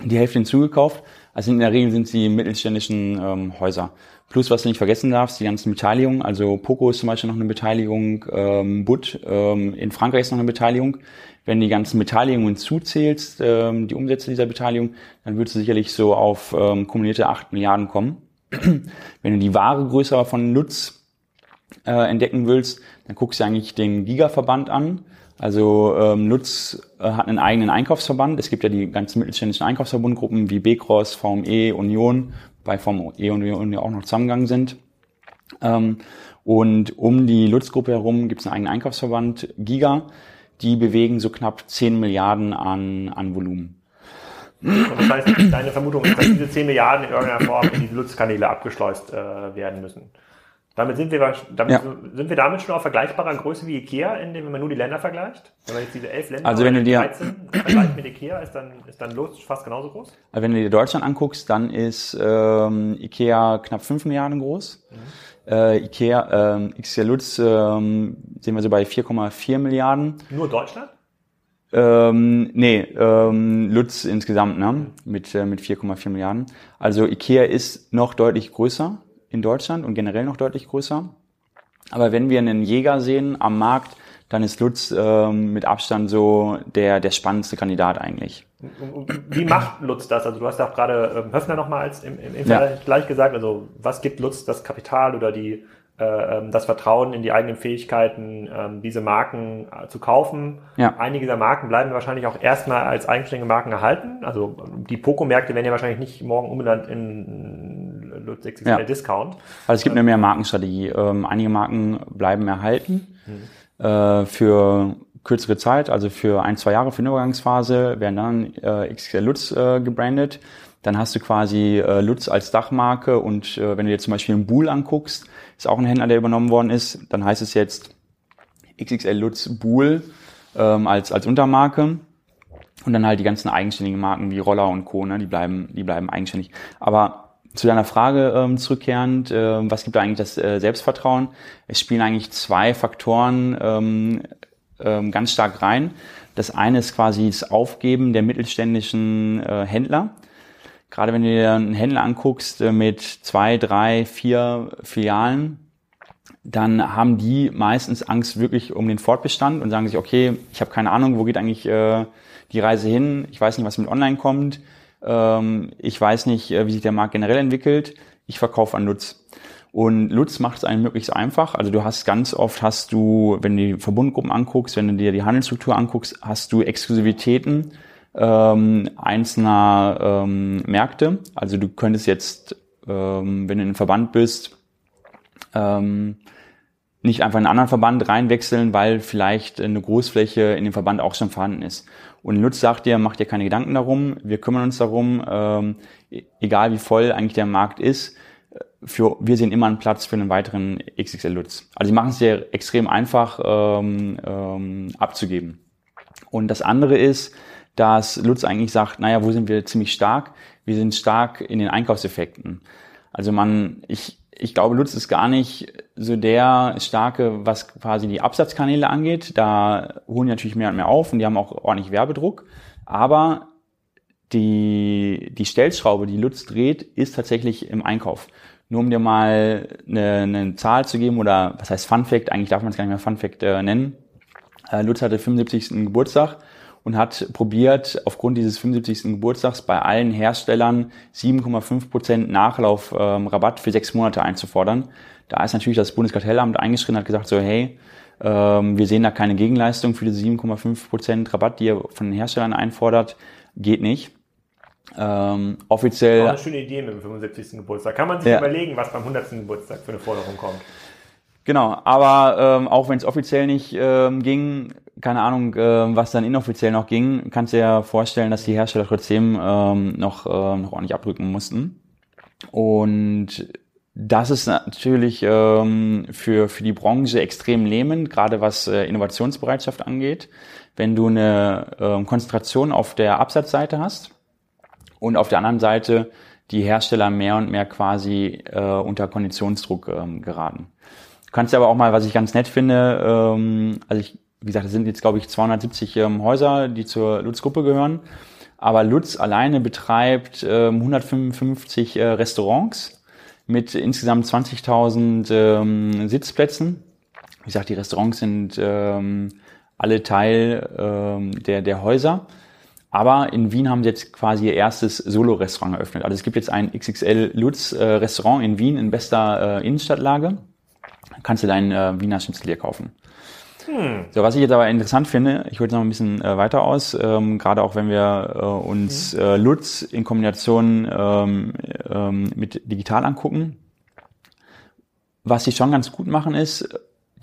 Die Hälfte hinzugekauft. Also in der Regel sind sie mittelständischen ähm, Häuser. Plus, was du nicht vergessen darfst, die ganzen Beteiligungen. Also Poco ist zum Beispiel noch eine Beteiligung, ähm, Butt ähm, in Frankreich ist noch eine Beteiligung. Wenn du die ganzen Beteiligungen zuzählst, ähm, die Umsätze dieser Beteiligung, dann würdest du sicherlich so auf ähm, kumulierte 8 Milliarden kommen. <clears throat> Wenn du die wahre Größe von Lutz äh, entdecken willst, dann guckst du eigentlich den Giga-Verband an. Also ähm, Lutz äh, hat einen eigenen Einkaufsverband. Es gibt ja die ganzen mittelständischen Einkaufsverbundgruppen wie B-Cross, VME, Union, bei VME und Union ja auch noch zusammengegangen sind. Ähm, und um die Lutz-Gruppe herum gibt es einen eigenen Einkaufsverband, Giga. Die bewegen so knapp 10 Milliarden an, an Volumen.
Und das heißt, deine Vermutung ist, dass diese 10 Milliarden in irgendeiner Form in die Lutz-Kanäle abgeschleust äh, werden müssen. Damit sind wir, damit, ja. sind wir damit schon auf vergleichbarer Größe wie Ikea, indem wenn man nur die Länder vergleicht? Wenn man jetzt diese elf Länder
also wenn du dir
13 vergleicht mit Ikea, ist dann, ist dann Los fast genauso groß?
Also wenn du dir Deutschland anguckst, dann ist ähm, Ikea knapp 5 Milliarden groß. Mhm. Äh, Ikea, ähm, XL Lutz ähm, sehen wir so bei 4,4 Milliarden.
Nur Deutschland?
Ähm, nee, ähm, Lutz insgesamt, ne? Mit, äh, mit 4,4 Milliarden. Also Ikea ist noch deutlich größer in Deutschland und generell noch deutlich größer. Aber wenn wir einen Jäger sehen am Markt, dann ist Lutz ähm, mit Abstand so der, der spannendste Kandidat eigentlich.
Wie macht Lutz das? Also du hast ja auch gerade ähm, Höfner nochmal als im, im, im ja. gleich gesagt. Also was gibt Lutz das Kapital oder die äh, ähm, das Vertrauen in die eigenen Fähigkeiten, ähm, diese Marken äh, zu kaufen. Ja. Einige dieser Marken bleiben wahrscheinlich auch erstmal als eigenständige Marken erhalten. Also die Poco-Märkte werden ja wahrscheinlich nicht morgen umbenannt in Lutz ja. Discount.
Also es gibt eine mehr Markenstrategie. Ähm, einige Marken bleiben erhalten mhm. äh, für kürzere Zeit, also für ein, zwei Jahre für eine Übergangsphase, werden dann äh, XXL Lutz äh, gebrandet. Dann hast du quasi äh, Lutz als Dachmarke und äh, wenn du dir zum Beispiel einen Buhl anguckst, ist auch ein Händler, der übernommen worden ist, dann heißt es jetzt XXL Lutz Buhl ähm, als, als Untermarke. Und dann halt die ganzen eigenständigen Marken wie Roller und Co., ne, die bleiben, die bleiben eigenständig. Aber zu deiner Frage ähm, zurückkehrend, äh, was gibt da eigentlich das äh, Selbstvertrauen? Es spielen eigentlich zwei Faktoren ähm, ähm, ganz stark rein. Das eine ist quasi das Aufgeben der mittelständischen äh, Händler. Gerade wenn du dir einen Händler anguckst äh, mit zwei, drei, vier Filialen, dann haben die meistens Angst wirklich um den Fortbestand und sagen sich, okay, ich habe keine Ahnung, wo geht eigentlich äh, die Reise hin, ich weiß nicht, was mit Online kommt, ähm, ich weiß nicht, äh, wie sich der Markt generell entwickelt, ich verkaufe an Lutz. Und Lutz macht es einem möglichst einfach. Also du hast ganz oft, hast du, wenn du die Verbundgruppen anguckst, wenn du dir die Handelsstruktur anguckst, hast du Exklusivitäten ähm, einzelner ähm, Märkte. Also du könntest jetzt, ähm, wenn du in einem Verband bist, ähm, nicht einfach in einen anderen Verband reinwechseln, weil vielleicht eine Großfläche in dem Verband auch schon vorhanden ist. Und Lutz sagt dir, mach dir keine Gedanken darum, wir kümmern uns darum, ähm, e-, egal wie voll eigentlich der Markt ist, für, wir sehen immer einen Platz für einen weiteren XXL Lutz. Also sie machen es dir extrem einfach ähm, ähm, abzugeben. Und das andere ist, dass Lutz eigentlich sagt, naja, wo sind wir ziemlich stark? Wir sind stark in den Einkaufseffekten. Also man, ich, ich glaube, Lutz ist gar nicht so der starke, was quasi die Absatzkanäle angeht. Da holen die natürlich mehr und mehr auf und die haben auch ordentlich Werbedruck. Aber die, die Stellschraube, die Lutz dreht, ist tatsächlich im Einkauf. Nur um dir mal eine, eine Zahl zu geben oder was heißt Fun Fact, eigentlich darf man es gar nicht mehr Fun Fact äh, nennen. Äh, Lutz hatte 75. Geburtstag und hat probiert, aufgrund dieses 75. Geburtstags bei allen Herstellern 7,5% Nachlaufrabatt ähm, für sechs Monate einzufordern. Da ist natürlich das Bundeskartellamt eingeschritten, hat gesagt so, hey, ähm, wir sehen da keine Gegenleistung für diese 7,5% Rabatt, die ihr von den Herstellern einfordert, geht nicht. Ähm, offiziell.
Auch eine schöne Idee mit dem 75. Geburtstag. Kann man sich ja. überlegen, was beim 100. Geburtstag für eine Forderung kommt.
Genau, aber ähm, auch wenn es offiziell nicht ähm, ging, keine Ahnung, äh, was dann inoffiziell noch ging, kannst dir ja vorstellen, dass die Hersteller trotzdem ähm, noch, äh, noch ordentlich abdrücken mussten. Und das ist natürlich ähm, für, für die Branche extrem lähmend, gerade was äh, Innovationsbereitschaft angeht. Wenn du eine äh, Konzentration auf der Absatzseite hast, und auf der anderen Seite die Hersteller mehr und mehr quasi äh, unter Konditionsdruck ähm, geraten. Du kannst aber auch mal, was ich ganz nett finde, ähm, also ich, wie gesagt, es sind jetzt glaube ich 270 ähm, Häuser, die zur Lutz-Gruppe gehören, aber Lutz alleine betreibt ähm, 155 äh, Restaurants mit insgesamt 20.000 ähm, Sitzplätzen. Wie gesagt, die Restaurants sind ähm, alle Teil ähm, der, der Häuser. Aber in Wien haben sie jetzt quasi ihr erstes Solo-Restaurant eröffnet. Also es gibt jetzt ein XXL Lutz äh, Restaurant in Wien in bester äh, Innenstadtlage. Kannst du deinen äh, Wiener Schnitzel hier kaufen. Hm. So, was ich jetzt aber interessant finde, ich hole jetzt noch ein bisschen äh, weiter aus, ähm, gerade auch wenn wir äh, uns hm. äh, Lutz in Kombination ähm, ähm, mit digital angucken. Was sie schon ganz gut machen ist,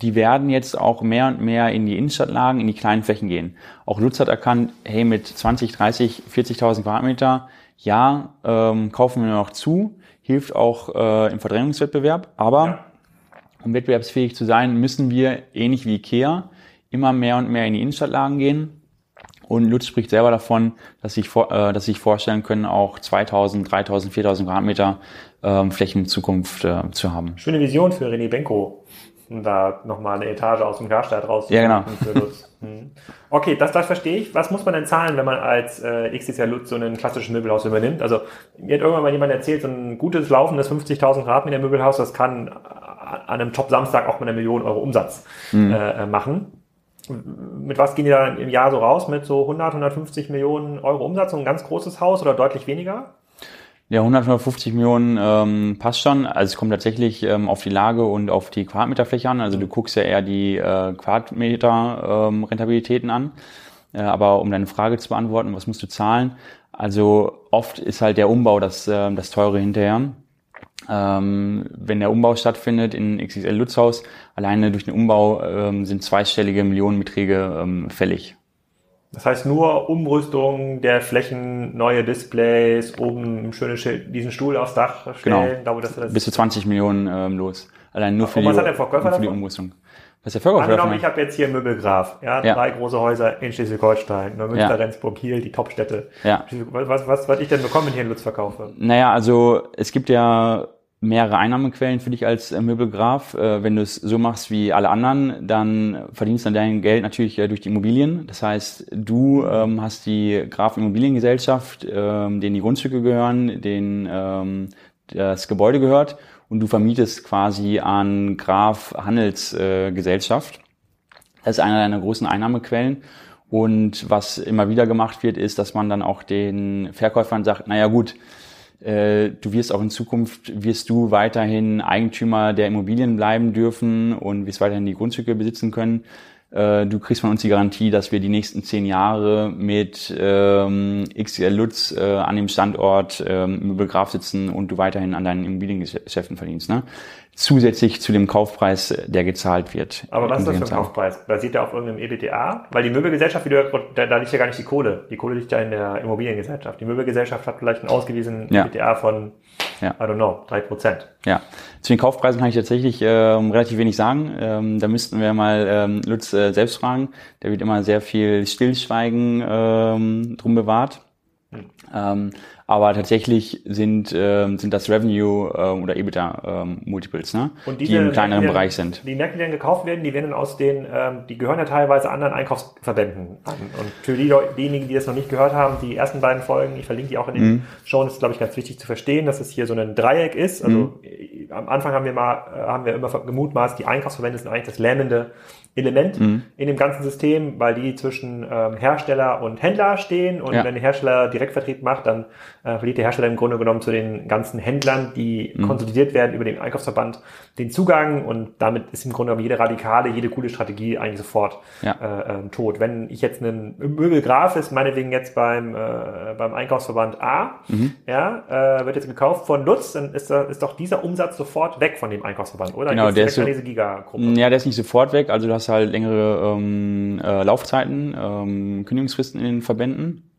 die werden jetzt auch mehr und mehr in die Innenstadtlagen, in die kleinen Flächen gehen. Auch Lutz hat erkannt, hey, mit 20, 30, 40.000 Quadratmeter, ja, ähm, kaufen wir noch zu, hilft auch äh, im Verdrängungswettbewerb, aber ja. Um wettbewerbsfähig zu sein, müssen wir, ähnlich wie Ikea, immer mehr und mehr in die Innenstadtlagen gehen. Und Lutz spricht selber davon, dass sich, äh, dass sich vorstellen können, auch 2000, 3000, 4000 Quadratmeter ähm, Flächen in Zukunft äh, zu haben.
Schöne Vision für René Benko um da nochmal eine Etage aus dem Garstadt rauszuholen.
Ja, genau.
Für Lutz. <laughs> Hm. Okay, das, das verstehe ich. Was muss man denn zahlen, wenn man als äh, XXL Lutz so einen klassischen Möbelhaus übernimmt? Also mir hat irgendwann mal jemand erzählt, so ein gutes laufendes 50.000 Quadratmeter Möbelhaus, das kann an einem Top-Samstag auch mal eine Million Euro Umsatz mhm. äh, machen. Mit was gehen die da im Jahr so raus? Mit so 100, 150 Millionen Euro Umsatz? So ein ganz großes Haus oder deutlich weniger?
Ja, 100, 150 Millionen ähm, passt schon. Also es kommt tatsächlich ähm, auf die Lage und auf die Quadratmeterfläche an. Also du guckst ja eher die äh, Quadratmeter-Rentabilitäten ähm, an. Äh, aber um deine Frage zu beantworten, was musst du zahlen? Also oft ist halt der Umbau das, äh, das teure hinterher. Ähm, wenn der Umbau stattfindet in XXL Lutzhaus, alleine durch den Umbau ähm, sind zweistellige Millionenbeträge ähm, fällig.
Das heißt nur Umrüstung der Flächen, neue Displays, oben schöne Schild, diesen Stuhl aufs Dach
stellen. Genau. Da, Bis zu 20 Millionen ähm, los. Allein nur für, die,
für
die Umrüstung.
Was ist der Angenommen, ich habe jetzt hier Möbelgraf, ja, ja, drei große Häuser in Schleswig-Holstein, Neumünster, ja. Rendsburg, Kiel, die Topstädte. Ja. Was, was, was ich denn bekommen, wenn ich hier in Lutz verkaufe?
Naja, also es gibt ja mehrere Einnahmequellen für dich als äh, Möbelgraf. Äh, wenn du es so machst wie alle anderen, dann verdienst du dein Geld natürlich durch die Immobilien. Das heißt, du ähm, hast die Graf Immobiliengesellschaft, ähm, denen die Grundstücke gehören, denen ähm, das Gebäude gehört und du vermietest quasi an Graf Handelsgesellschaft. das ist einer deiner großen Einnahmequellen. Und was immer wieder gemacht wird, ist, dass man dann auch den Verkäufern sagt, naja gut, äh, du wirst auch in Zukunft, wirst du weiterhin Eigentümer der Immobilien bleiben dürfen und wirst weiterhin die Grundstücke besitzen können. Äh, du kriegst von uns die Garantie, dass wir die nächsten zehn Jahre mit ähm, XL Lutz äh, an dem Standort ähm, Möbelgraf sitzen und du weiterhin an deinen Immobiliengeschäften verdienst. Ne? Zusätzlich zu dem Kaufpreis, der gezahlt wird.
Aber was ist das für ein Kaufpreis? Basiert der auf irgendeinem EBTA? Weil die Möbelgesellschaft, wie du, da, da liegt ja gar nicht die Kohle. Die Kohle liegt ja in der Immobiliengesellschaft. Die Möbelgesellschaft hat vielleicht einen ausgewiesenen ja. EBTA von ja. I don't know, drei Prozent.
Ja, zu den Kaufpreisen kann ich tatsächlich ähm, relativ wenig sagen. Ähm, da müssten wir mal ähm, Lutz äh, selbst fragen. Der wird immer sehr viel Stillschweigen ähm, drum bewahrt. Hm. Ähm, aber tatsächlich sind, ähm, sind das Revenue ähm, oder EBITDA ähm, Multiples, ne?
Und diese, die im kleineren die, Bereich sind. Die Märkte, die dann gekauft werden, die werden dann aus den, ähm, die gehören ja teilweise anderen Einkaufsverbänden an. Und für die, diejenigen, die das noch nicht gehört haben, die ersten beiden Folgen, ich verlinke die auch in den mhm. Shows, ist glaube ich ganz wichtig zu verstehen, dass es hier so ein Dreieck ist. Also mhm. am Anfang haben wir mal, äh, haben wir immer gemutmaßt, die Einkaufsverbände sind eigentlich das lähmende Element mhm. in dem ganzen System, weil die zwischen ähm, Hersteller und Händler stehen und ja. wenn der Hersteller Direktvertrieb macht, dann äh, verliert der Hersteller im Grunde genommen zu den ganzen Händlern, die mhm. konsolidiert werden über den Einkaufsverband, den Zugang und damit ist im Grunde genommen jede radikale, jede coole Strategie eigentlich sofort ja. äh, äh, tot. Wenn ich jetzt einen Möbelgraf ist, meinetwegen jetzt beim, äh, beim Einkaufsverband A, mhm. ja, äh, wird jetzt gekauft von Lutz, dann ist, da, ist doch dieser Umsatz sofort weg von dem Einkaufsverband, oder?
Genau, der ist so. Ja, der ist nicht sofort weg, also du hast halt längere ähm, äh, Laufzeiten, ähm, Kündigungsfristen in den Verbänden.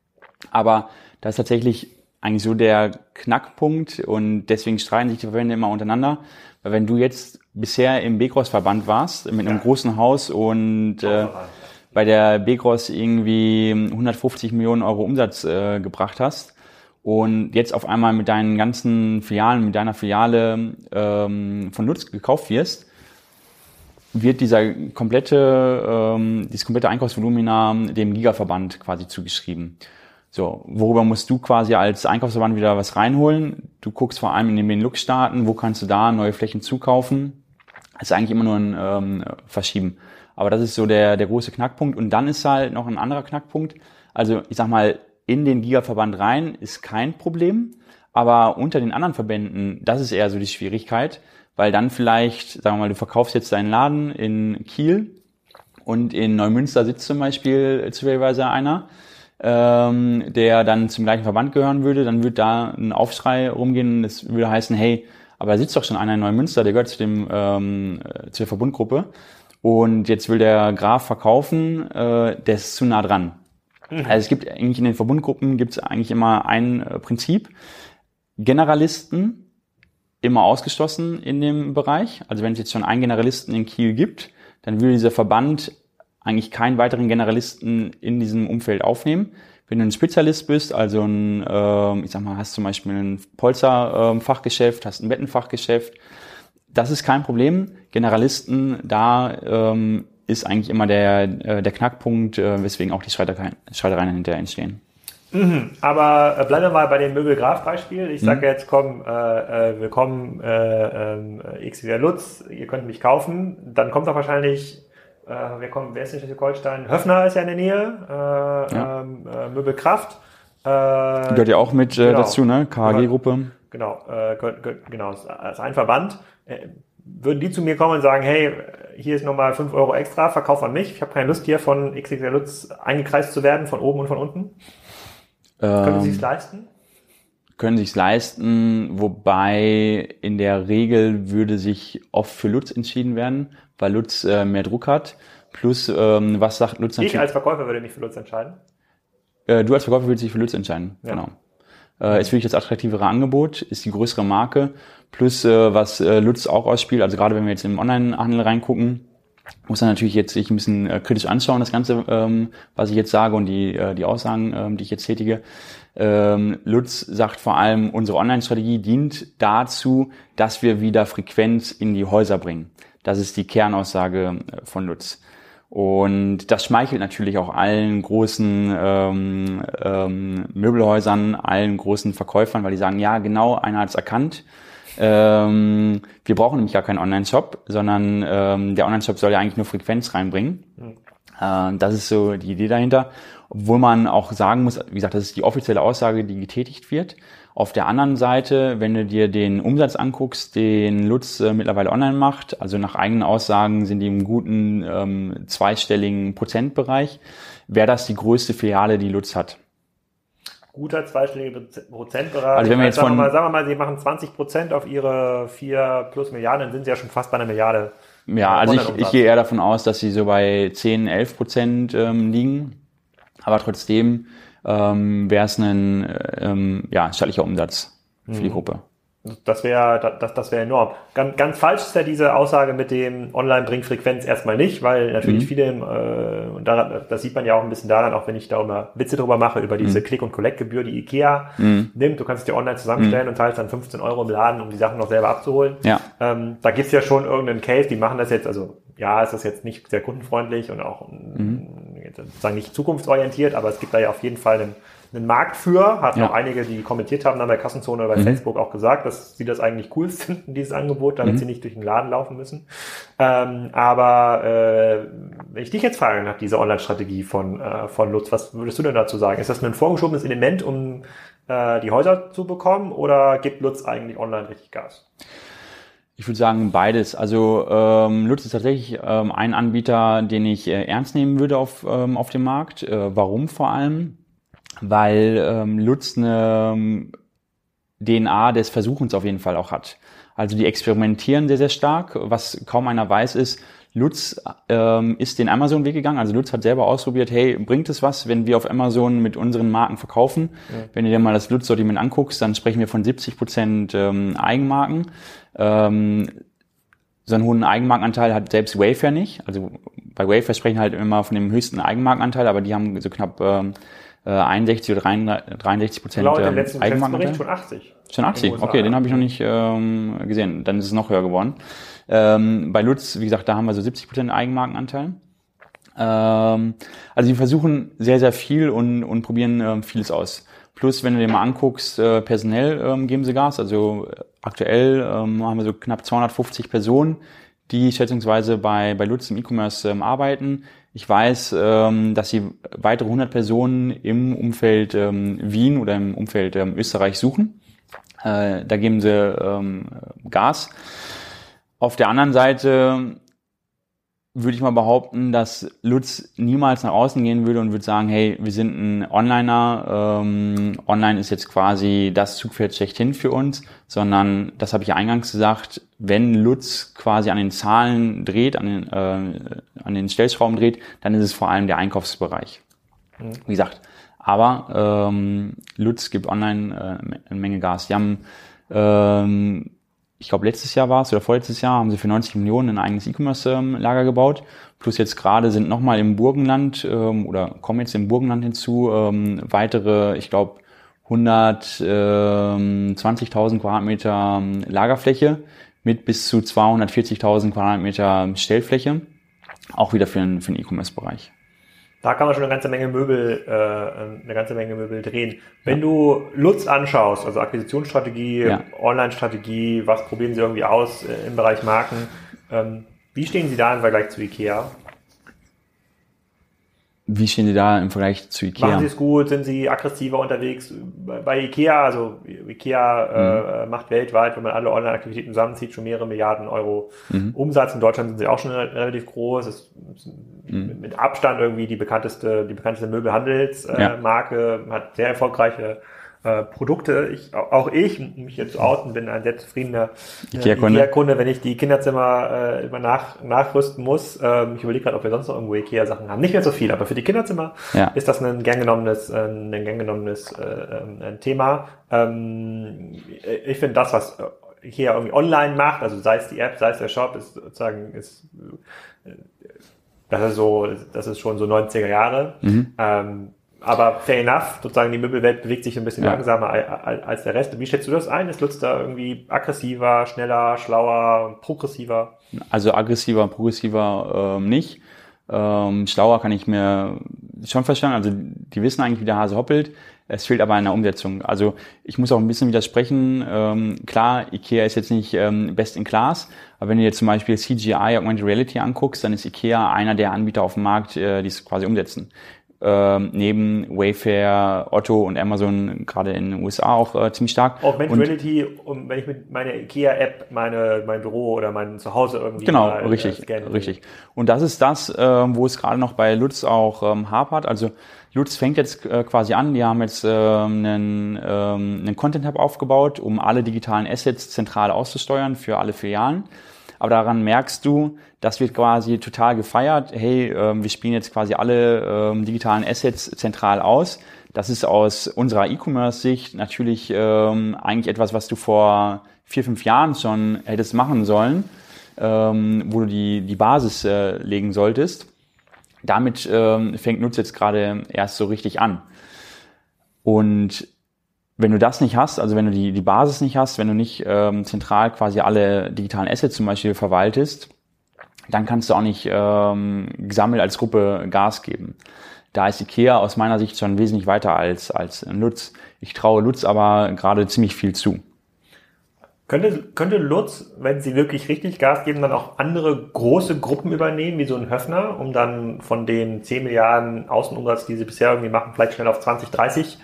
Aber da ist tatsächlich eigentlich so der Knackpunkt und deswegen streiten sich die Verbände immer untereinander. Weil wenn du jetzt bisher im B-Cross-Verband warst, mit einem ja. großen Haus und äh, bei der B-Cross irgendwie 150 Millionen Euro Umsatz äh, gebracht hast und jetzt auf einmal mit deinen ganzen Filialen, mit deiner Filiale ähm, von Nutz gekauft wirst, wird dieser komplette, ähm, dieses komplette Einkaufsvolumina dem Gigaverband quasi zugeschrieben. So, worüber musst du quasi als Einkaufsverband wieder was reinholen? Du guckst vor allem in den Benelux-Staaten, wo kannst du da neue Flächen zukaufen? Das ist eigentlich immer nur ein ähm, Verschieben. Aber das ist so der, der große Knackpunkt. Und dann ist halt noch ein anderer Knackpunkt. Also ich sag mal, in den Gigaverband rein ist kein Problem. Aber unter den anderen Verbänden, das ist eher so die Schwierigkeit weil dann vielleicht, sagen wir mal, du verkaufst jetzt deinen Laden in Kiel und in Neumünster sitzt zum Beispiel zufälligerweise einer, ähm, der dann zum gleichen Verband gehören würde, dann würde da ein Aufschrei rumgehen, das würde heißen, hey, aber da sitzt doch schon einer in Neumünster, der gehört zu dem ähm, äh, zu der Verbundgruppe und jetzt will der Graf verkaufen, äh, der ist zu nah dran. Mhm. Also es gibt eigentlich in den Verbundgruppen gibt es eigentlich immer ein äh, Prinzip. Generalisten immer ausgeschlossen in dem Bereich. Also wenn es jetzt schon einen Generalisten in Kiel gibt, dann würde dieser Verband eigentlich keinen weiteren Generalisten in diesem Umfeld aufnehmen. Wenn du ein Spezialist bist, also ein, äh, ich sag mal, hast zum Beispiel ein Polsterfachgeschäft, äh, hast ein Bettenfachgeschäft, das ist kein Problem. Generalisten, da ähm, ist eigentlich immer der, äh, der Knackpunkt, äh, weswegen auch die Streitereien, Streitereien hinterher entstehen.
Mhm, aber äh, bleiben wir mal bei dem Möbelgraf-Beispiel. Ich sage mhm. jetzt, komm, äh, äh, willkommen äh, äh, X wieder Lutz, ihr könnt mich kaufen. Dann kommt doch wahrscheinlich, äh, wer kommt, wer ist nicht Schleswig-Holstein? Höfner ist ja in der Nähe, äh, ja. ähm, äh, Möbelkraft.
Äh, Gehört ja auch mit äh, genau, dazu, ne? KAG-Gruppe.
Genau, äh, genau, als ein Verband. Äh, würden die zu mir kommen und sagen, hey, hier ist nochmal fünf Euro extra, verkauf an mich. Ich habe keine Lust hier von XXL Lutz eingekreist zu werden, von oben und von unten. Können Sie es ähm, leisten?
Können sich leisten, wobei in der Regel würde sich oft für Lutz entschieden werden, weil Lutz äh, mehr Druck hat. Plus, ähm, was sagt Lutz
natürlich? Ich als Verkäufer würde mich für Lutz entscheiden.
Äh, du als Verkäufer würdest dich für Lutz entscheiden, ja. genau. Äh, ist wirklich das attraktivere Angebot, ist die größere Marke. Plus, äh, was äh, Lutz auch ausspielt, also gerade wenn wir jetzt im Online-Handel reingucken, muss dann natürlich jetzt sich ein bisschen äh, kritisch anschauen, das Ganze, ähm, was ich jetzt sage und die, äh, die Aussagen, ähm, die ich jetzt tätige. Ähm, Lutz sagt vor allem, unsere Online-Strategie dient dazu, dass wir wieder Frequenz in die Häuser bringen. Das ist die Kernaussage äh, von Lutz. Und das schmeichelt natürlich auch allen großen ähm, ähm, Möbelhäusern, allen großen Verkäufern, weil die sagen, ja, genau, einer hat es erkannt ähm, wir brauchen nämlich gar keinen Online-Shop, sondern ähm, der Online-Shop soll ja eigentlich nur Frequenz reinbringen. Mhm. Äh, das ist so die Idee dahinter. Obwohl man auch sagen muss, wie gesagt, das ist die offizielle Aussage, die getätigt wird. Auf der anderen Seite, wenn du dir den Umsatz anguckst, den Lutz äh, mittlerweile online macht, also nach eigenen Aussagen sind die im guten ähm, zweistelligen Prozentbereich, wäre das die größte Filiale, die Lutz hat
guter zweistelliger Prozentbereich.
Also wenn wir jetzt
sagen,
von,
wir mal, sagen wir mal, Sie machen 20 Prozent auf Ihre vier plus Milliarden, dann sind Sie ja schon fast bei einer Milliarde.
Ja, also ich, ich gehe eher davon aus, dass Sie so bei 10, 11 Prozent ähm, liegen. Aber trotzdem ähm, wäre es ein ähm, ja, stattlicher Umsatz für mhm. die Gruppe.
Das wäre das, das wäre enorm. Ganz, ganz falsch ist ja diese Aussage mit dem Online bringt Frequenz erstmal nicht, weil natürlich mhm. viele, äh, und daran, das sieht man ja auch ein bisschen daran, auch wenn ich da immer Witze drüber mache, über diese mhm. Click- und Collect-Gebühr, die IKEA mhm. nimmt. Du kannst es dir online zusammenstellen mhm. und teilst dann 15 Euro im Laden, um die Sachen noch selber abzuholen.
Ja.
Ähm, da gibt's ja schon irgendeinen Case, die machen das jetzt, also ja, ist das jetzt nicht sehr kundenfreundlich und auch mhm. sozusagen nicht zukunftsorientiert, aber es gibt da ja auf jeden Fall einen einen Markt für, hat ja. auch einige, die kommentiert haben dann bei Kassenzone oder bei mhm. Facebook auch gesagt, dass sie das eigentlich cool <laughs> finden, dieses Angebot, damit mhm. sie nicht durch den Laden laufen müssen. Ähm, aber äh, wenn ich dich jetzt frage nach dieser Online-Strategie von, äh, von Lutz, was würdest du denn dazu sagen? Ist das ein vorgeschobenes Element, um äh, die Häuser zu bekommen oder gibt Lutz eigentlich online richtig Gas?
Ich würde sagen beides. Also ähm, Lutz ist tatsächlich ähm, ein Anbieter, den ich äh, ernst nehmen würde auf, ähm, auf dem Markt. Äh, warum vor allem? Weil ähm, Lutz eine ähm, DNA des Versuchens auf jeden Fall auch hat. Also die experimentieren sehr, sehr stark. Was kaum einer weiß, ist, Lutz ähm, ist den Amazon-Weg gegangen. Also Lutz hat selber ausprobiert, hey, bringt es was, wenn wir auf Amazon mit unseren Marken verkaufen? Ja. Wenn du dir mal das Lutz-Sortiment anguckst, dann sprechen wir von 70 Prozent ähm, Eigenmarken. Ähm, so einen hohen Eigenmarkenanteil hat selbst Wayfair nicht. Also bei Wayfair sprechen halt immer von dem höchsten Eigenmarkenanteil, aber die haben so knapp ähm, 61 äh, oder 63 Prozent
Laut dem letzten Eigenmarkenanteil. schon 80.
Schon 80, okay, den habe ich noch nicht ähm, gesehen. Dann ist es noch höher geworden. Ähm, bei Lutz, wie gesagt, da haben wir so 70 Prozent Eigenmarkenanteil. Ähm, also wir versuchen sehr, sehr viel und, und probieren ähm, vieles aus. Plus, wenn du dir mal anguckst, äh, personell ähm, geben sie Gas. Also aktuell ähm, haben wir so knapp 250 Personen, die schätzungsweise bei, bei Lutz im E-Commerce ähm, arbeiten. Ich weiß, ähm, dass sie weitere 100 Personen im Umfeld ähm, Wien oder im Umfeld ähm, Österreich suchen. Äh, da geben sie Gas. Auf der anderen Seite würde ich mal behaupten, dass Lutz niemals nach außen gehen würde und würde sagen, hey, wir sind ein Onliner, ähm, online ist jetzt quasi das Zugpferd schlechthin für uns, sondern, das habe ich ja eingangs gesagt, wenn Lutz quasi an den Zahlen dreht, an den, äh, an den Stellschrauben dreht, dann ist es vor allem der Einkaufsbereich. Mhm. Wie gesagt, aber ähm, Lutz gibt online äh, eine Menge Gas. Die haben ähm, ich glaube letztes Jahr war es oder vorletztes Jahr, haben sie für 90 Millionen ein eigenes E-Commerce-Lager gebaut. Plus jetzt gerade sind nochmal im Burgenland ähm, oder kommen jetzt im Burgenland hinzu ähm, weitere, ich glaube, 120.000 Quadratmeter ähm, Lagerfläche mit bis zu 240.000 Quadratmeter Stellfläche. Auch wieder für den, für den E-Commerce-Bereich.
Da kann man schon eine ganze Menge Möbel, äh, eine ganze Menge Möbel drehen. Wenn ja. du Lutz anschaust, also Akquisitionsstrategie, ja. Online-Strategie, was probieren sie irgendwie aus äh, im Bereich Marken, ähm, wie stehen sie da im Vergleich zu IKEA?
Wie stehen Sie da im Vergleich zu Ikea?
Machen Sie es gut? Sind Sie aggressiver unterwegs? Bei Ikea, also Ikea äh, mhm. macht weltweit, wenn man alle Online-Aktivitäten zusammenzieht, schon mehrere Milliarden Euro mhm. Umsatz. In Deutschland sind sie auch schon relativ groß. Ist mhm. mit Abstand irgendwie die bekannteste, die bekannteste Möbelhandelsmarke, äh, ja. hat sehr erfolgreiche äh, Produkte. Ich, auch ich, mich jetzt zu outen, bin ein sehr zufriedener äh,
Ikea-Kunde,
Ikea wenn ich die Kinderzimmer äh, immer nach, nachrüsten muss. Ähm, ich überlege gerade, ob wir sonst noch irgendwo Ikea-Sachen haben. Nicht mehr so viel, aber für die Kinderzimmer ja. ist das ein gern genommenes, äh, ein gern genommenes äh, ähm, ein Thema. Ähm, ich finde das, was Ikea irgendwie online macht, also sei es die App, sei es der Shop, ist sozusagen ist äh, das ist so, das ist schon so 90er Jahre. Mhm. Ähm, aber fair enough, sozusagen die Möbelwelt bewegt sich ein bisschen ja. langsamer als der Rest. Wie schätzt du das ein? Ist Lutz da irgendwie aggressiver, schneller, schlauer, progressiver?
Also aggressiver, progressiver ähm, nicht. Ähm, schlauer kann ich mir schon verstehen. Also die wissen eigentlich, wie der Hase hoppelt. Es fehlt aber an der Umsetzung. Also ich muss auch ein bisschen widersprechen. Ähm, klar, Ikea ist jetzt nicht ähm, best in class, aber wenn du jetzt zum Beispiel CGI, Augmented Reality anguckst, dann ist Ikea einer der Anbieter auf dem Markt, äh, die es quasi umsetzen ähm, neben Wayfair, Otto und Amazon gerade in den USA auch äh, ziemlich stark.
Augmented um, wenn ich mit meiner IKEA-App meine, mein Büro oder mein Zuhause irgendwie
Genau, mal, richtig, äh, richtig. Und das ist das, äh, wo es gerade noch bei Lutz auch ähm, hapert. Also Lutz fängt jetzt äh, quasi an, die haben jetzt ähm, einen, ähm, einen Content-Hub aufgebaut, um alle digitalen Assets zentral auszusteuern für alle Filialen. Aber daran merkst du, das wird quasi total gefeiert. Hey, ähm, wir spielen jetzt quasi alle ähm, digitalen Assets zentral aus. Das ist aus unserer E-Commerce-Sicht natürlich ähm, eigentlich etwas, was du vor vier, fünf Jahren schon hättest machen sollen, ähm, wo du die, die Basis äh, legen solltest. Damit ähm, fängt Nutz jetzt gerade erst so richtig an. Und wenn du das nicht hast, also wenn du die, die Basis nicht hast, wenn du nicht ähm, zentral quasi alle digitalen Assets zum Beispiel verwaltest, dann kannst du auch nicht ähm, gesammelt als Gruppe Gas geben. Da ist IKEA aus meiner Sicht schon wesentlich weiter als, als Lutz. Ich traue Lutz aber gerade ziemlich viel zu.
Könnte, könnte Lutz, wenn sie wirklich richtig Gas geben, dann auch andere große Gruppen übernehmen, wie so ein Höfner, um dann von den 10 Milliarden Außenumsatz, die sie bisher irgendwie machen, vielleicht schnell auf 20, 30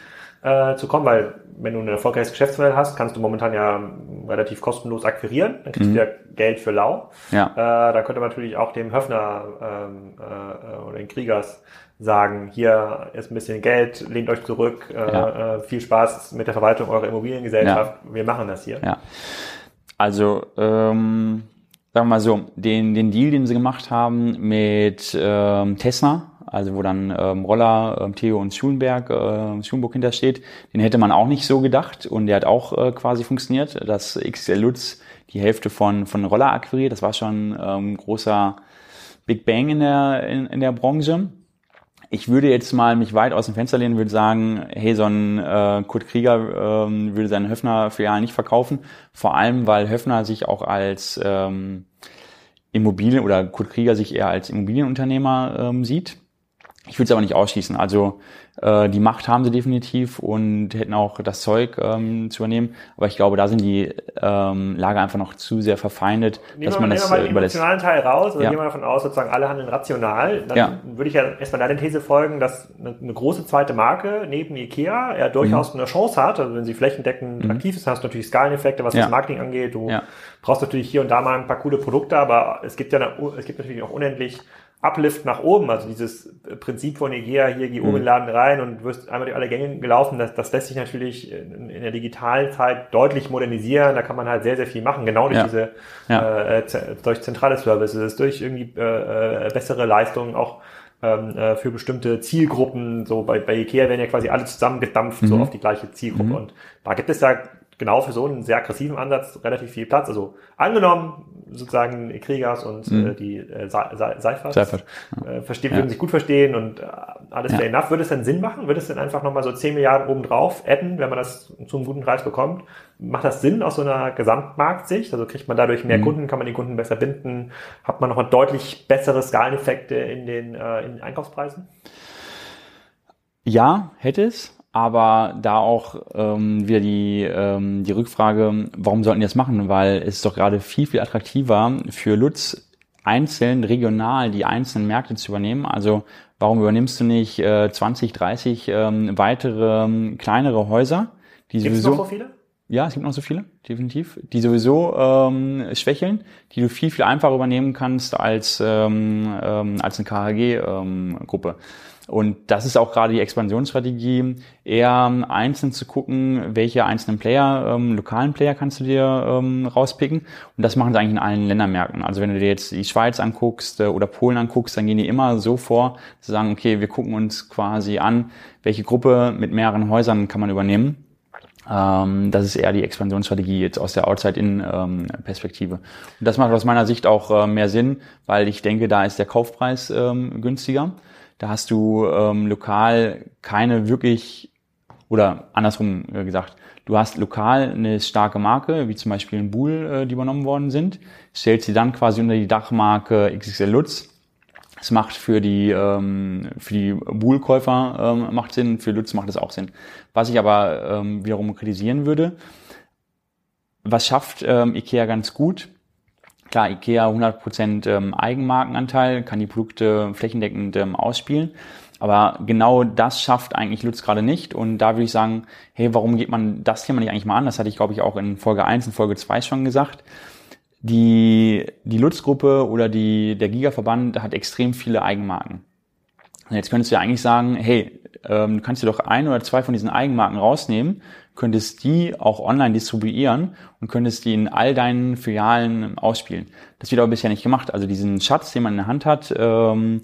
äh, zu kommen, weil wenn du ein erfolgreiches Geschäftsmodell hast, kannst du momentan ja relativ kostenlos akquirieren, dann kriegst mhm. du ja Geld für lau. Ja. Äh, da könnte man natürlich auch dem Höfner ähm, äh, oder den Kriegers sagen, hier ist ein bisschen Geld, lehnt euch zurück, äh, ja. äh, viel Spaß mit der Verwaltung eurer Immobiliengesellschaft, ja. wir machen das hier.
Ja. Also ähm, sagen wir mal so, den, den Deal, den sie gemacht haben mit ähm, Tesla, also wo dann ähm, Roller, ähm, Theo und Schulenberg, äh, Schulenburg hintersteht, den hätte man auch nicht so gedacht und der hat auch äh, quasi funktioniert, dass XL Lutz die Hälfte von, von Roller akquiriert, das war schon ähm, großer Big Bang in der, in, in der Branche. Ich würde jetzt mal mich weit aus dem Fenster lehnen, würde sagen, hey, so ein äh, Kurt Krieger ähm, würde seine Höfner-Filialen nicht verkaufen, vor allem, weil Höfner sich auch als ähm, Immobilien oder Kurt Krieger sich eher als Immobilienunternehmer ähm, sieht. Ich würde es aber nicht ausschließen. Also äh, die Macht haben sie definitiv und hätten auch das Zeug ähm, zu übernehmen. Aber ich glaube, da sind die ähm, Lager einfach noch zu sehr verfeindet, nehmen dass man das
nehmen wir mal äh, überlässt. Den emotionalen Teil raus. Also ja. gehen wir davon aus, sozusagen alle handeln rational. Dann ja. würde ich ja erstmal deine These folgen, dass eine, eine, große zweite Marke neben Ikea ja durchaus mhm. eine Chance hat. Also wenn sie flächendeckend mhm. aktiv ist, hast du natürlich Skaleneffekte, was ja. das Marketing angeht. Du brauchst natürlich hier und da mal ein paar coole Produkte, aber es gibt ja eine, es gibt natürlich auch unendlich Uplift nach oben, also dieses Prinzip von Ikea, hier geh oben in den Laden rein und wirst einmal durch alle Gänge gelaufen, das, das lässt sich natürlich in, in, der digitalen Zeit deutlich modernisieren, da kann man halt sehr, sehr viel machen, genau durch ja. diese, ja. Äh, durch zentrale Services, durch irgendwie äh, äh, bessere Leistungen, auch ähm, äh, für bestimmte Zielgruppen, so bei, bei Ikea werden ja quasi alle zusammengedampft, mhm. so auf die gleiche Zielgruppe mhm. und da gibt es ja genau für so einen sehr aggressiven Ansatz relativ viel Platz. Also angenommen, sozusagen Kriegers und mhm. äh, die äh, Seifert, Seifert. Äh, verstehen, ja. würden sich gut verstehen und äh, alles ja. fair enough. Würde es denn Sinn machen? Würde es denn einfach nochmal so 10 Milliarden obendrauf adden, wenn man das zu einem guten Preis bekommt? Macht das Sinn aus so einer Gesamtmarktsicht? Also kriegt man dadurch mehr mhm. Kunden, kann man die Kunden besser binden? Hat man nochmal deutlich bessere Skaleneffekte in den, äh, in den Einkaufspreisen?
Ja, hätte es aber da auch ähm, wieder die, ähm, die Rückfrage, warum sollten die das machen? Weil es ist doch gerade viel, viel attraktiver für Lutz einzeln, regional die einzelnen Märkte zu übernehmen. Also warum übernimmst du nicht äh, 20, 30 ähm, weitere ähm, kleinere Häuser?
Die Gibt's sowieso, noch so viele?
Ja, es gibt noch so viele, definitiv, die sowieso ähm, schwächeln, die du viel, viel einfacher übernehmen kannst als, ähm, ähm, als eine KHG-Gruppe. Ähm, und das ist auch gerade die Expansionsstrategie, eher einzeln zu gucken, welche einzelnen Player, ähm, lokalen Player kannst du dir ähm, rauspicken. Und das machen sie eigentlich in allen Ländermärkten. Also wenn du dir jetzt die Schweiz anguckst äh, oder Polen anguckst, dann gehen die immer so vor, zu sagen, okay, wir gucken uns quasi an, welche Gruppe mit mehreren Häusern kann man übernehmen. Ähm, das ist eher die Expansionsstrategie jetzt aus der Outside-In-Perspektive. Ähm, Und das macht aus meiner Sicht auch äh, mehr Sinn, weil ich denke, da ist der Kaufpreis ähm, günstiger. Da hast du ähm, lokal keine wirklich, oder andersrum äh, gesagt, du hast lokal eine starke Marke, wie zum Beispiel ein Buhl, äh, die übernommen worden sind, stellst sie dann quasi unter die Dachmarke XXL Lutz. Es macht für die, ähm, für die Buhl-Käufer ähm, macht Sinn, für Lutz macht es auch Sinn. Was ich aber ähm, wiederum kritisieren würde, was schafft ähm, IKEA ganz gut, Klar, IKEA 100% ähm, Eigenmarkenanteil, kann die Produkte flächendeckend ähm, ausspielen. Aber genau das schafft eigentlich Lutz gerade nicht. Und da würde ich sagen, hey, warum geht man das Thema nicht eigentlich mal an? Das hatte ich, glaube ich, auch in Folge 1 und Folge 2 schon gesagt. Die, die Lutz-Gruppe oder die, der Giga-Verband hat extrem viele Eigenmarken. Und jetzt könntest du ja eigentlich sagen, hey, ähm, kannst du doch ein oder zwei von diesen Eigenmarken rausnehmen, könntest die auch online distribuieren und könntest die in all deinen Filialen ausspielen. Das wird aber bisher nicht gemacht. Also diesen Schatz, den man in der Hand hat, ähm,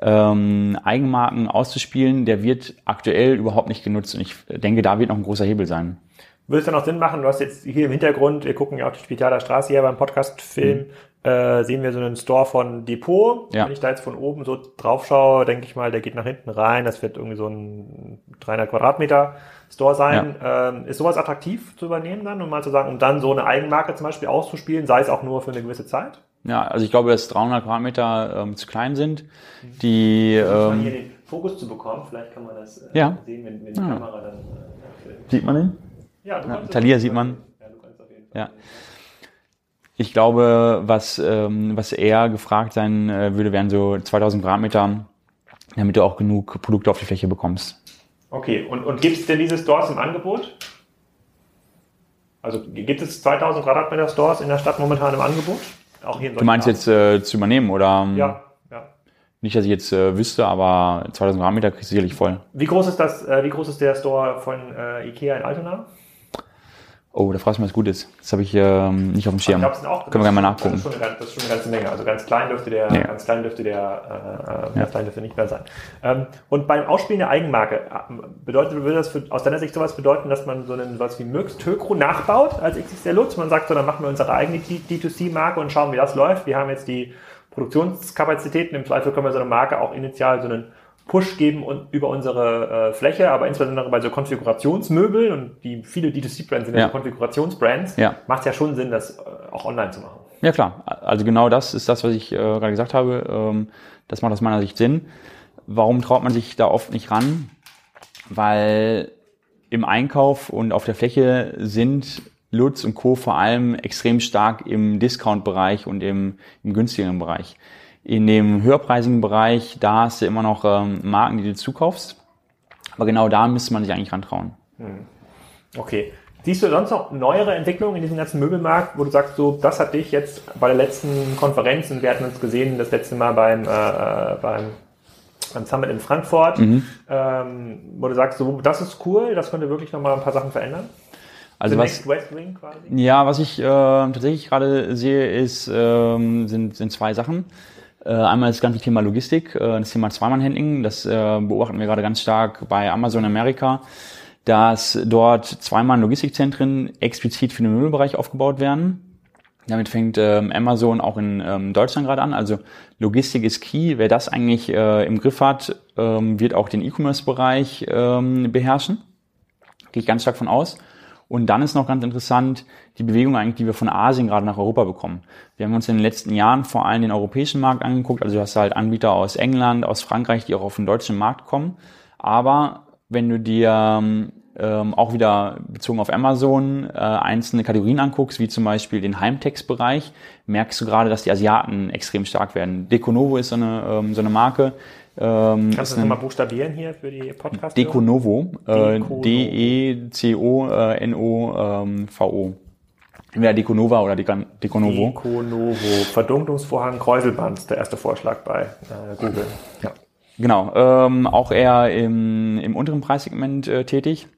ähm, Eigenmarken auszuspielen, der wird aktuell überhaupt nicht genutzt. Und ich denke, da wird noch ein großer Hebel sein.
Würde es dann auch Sinn machen, du hast jetzt hier im Hintergrund, wir gucken ja auf die Spitaler Straße hier beim Podcast-Film, mhm äh, sehen wir so einen Store von Depot. Ja. Wenn ich da jetzt von oben so drauf schaue, denke ich mal, der geht nach hinten rein. Das wird irgendwie so ein 300 Quadratmeter Store sein. Ja. Ähm, ist sowas attraktiv zu übernehmen dann, um mal zu sagen, um dann so eine Eigenmarke zum Beispiel auszuspielen, sei es auch nur für eine gewisse Zeit?
Ja, also ich glaube, dass 300 Quadratmeter ähm, zu klein sind. Die,
ähm, hier den Fokus zu bekommen, vielleicht kann man das
äh, ja.
sehen, wenn, wenn die ja. Kamera dann
äh, Sieht man den?
Ja,
du ja, Thalia sieht man. Ja, du kannst auf jeden Fall. Ja. Ich glaube, was, ähm, was eher gefragt sein äh, würde, wären so 2000 Quadratmeter, damit du auch genug Produkte auf die Fläche bekommst.
Okay, und, und gibt es denn diese Stores im Angebot? Also gibt es 2000 Quadratmeter Stores in der Stadt momentan im Angebot?
Auch hier in du meinst jetzt äh, zu übernehmen oder?
Ja, ja.
Nicht, dass ich jetzt äh, wüsste, aber 2000 Quadratmeter kriegst du sicherlich voll.
Wie groß ist das? Äh, wie groß ist der Store von äh, Ikea in Altona?
Oh, da fragst du mal, was gut ist. Das habe ich ähm, nicht auf dem Schirm.
Glaub, auch, Können wir gerne mal nachgucken. Das ist, schon eine, das ist schon eine ganze Menge. Also ganz klein dürfte der, ja. ganz klein dürfte der, äh, äh, ganz klein dürfte nicht mehr sein. Ähm, und beim Ausspielen der Eigenmarke äh, bedeutet, würde das für, aus deiner Sicht sowas bedeuten, dass man so einen was wie Möx Tökro nachbaut als XXL Lutz? Man sagt so, dann machen wir unsere eigene D2C-Marke und schauen, wie das läuft. Wir haben jetzt die Produktionskapazitäten. Im Zweifel können wir so eine Marke auch initial so einen Push geben und über unsere äh, Fläche, aber insbesondere bei so Konfigurationsmöbeln und die viele D2C-Brands sind ja, ja Konfigurationsbrands, ja. macht es ja schon Sinn, das äh, auch online zu machen.
Ja klar, also genau das ist das, was ich äh, gerade gesagt habe. Ähm, das macht aus meiner Sicht Sinn. Warum traut man sich da oft nicht ran? Weil im Einkauf und auf der Fläche sind Lutz und Co. vor allem extrem stark im Discount-Bereich und im, im günstigeren Bereich. In dem höherpreisigen Bereich, da hast du immer noch ähm, Marken, die du zukaufst. Aber genau da müsste man sich eigentlich rantrauen. Hm.
Okay. Siehst du sonst noch neuere Entwicklungen in diesem ganzen Möbelmarkt, wo du sagst, so, das hat dich jetzt bei der letzten Konferenz, und wir hatten uns gesehen, das letzte Mal beim, äh, äh beim, beim Summit in Frankfurt, mhm. ähm, wo du sagst, so, das ist cool, das könnte wirklich nochmal ein paar Sachen verändern?
Also was, ja, was ich äh, tatsächlich gerade sehe, ist, ähm, sind, sind zwei Sachen. Äh, einmal das ganze Thema Logistik, äh, das Thema Zweimann-Handling, das äh, beobachten wir gerade ganz stark bei Amazon Amerika, dass dort Zweimann Logistikzentren explizit für den Möbelbereich aufgebaut werden. Damit fängt ähm, Amazon auch in ähm, Deutschland gerade an. Also Logistik ist key. Wer das eigentlich im Griff hat, ähm, wird auch den E-Commerce-Bereich beherrschen. Gehe ich ganz stark von aus. Und dann ist noch ganz interessant die Bewegung eigentlich, die wir von Asien gerade nach Europa bekommen. Wir haben uns in den letzten Jahren vor allem den europäischen Markt angeguckt. Also du hast halt Anbieter aus England, aus Frankreich, die auch auf den deutschen Markt kommen. Aber wenn du dir ähm, auch wieder bezogen auf Amazon äh, einzelne Kategorien anguckst, wie zum Beispiel den Heimtext-Bereich, merkst du gerade, dass die Asiaten extrem stark werden. Deconovo ist so eine, ähm, so eine Marke,
ähm, Kannst du das nochmal buchstabieren hier für die Podcast?
Deconovo. Äh, D-E-C-O-N-O-V-O. Entweder Deconova oder Deconovo.
Deconovo. Verdunklungsvorhang Kräuselband, der erste Vorschlag bei äh, Google.
Ja. Genau. Ähm, auch eher im, im unteren Preissegment äh, tätig.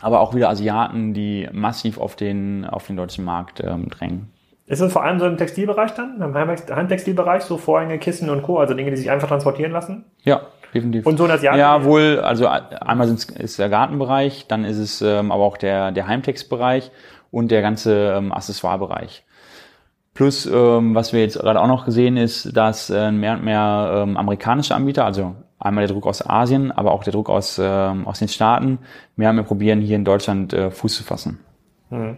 Aber auch wieder Asiaten, die massiv auf den, auf den deutschen Markt ähm, drängen.
Ist es vor allem so im Textilbereich dann, im Heimtextilbereich, so Vorhänge, Kissen und Co., also Dinge, die sich einfach transportieren lassen?
Ja, definitiv.
Und so das Jahr?
Ja, wohl, also einmal ist der Gartenbereich, dann ist es ähm, aber auch der, der Heimtextbereich und der ganze ähm, Accessoirebereich. Plus, ähm, was wir jetzt gerade auch noch gesehen ist, dass äh, mehr und mehr ähm, amerikanische Anbieter, also einmal der Druck aus Asien, aber auch der Druck aus, ähm, aus den Staaten, mehr und mehr probieren, hier in Deutschland äh, Fuß zu fassen.
Mhm.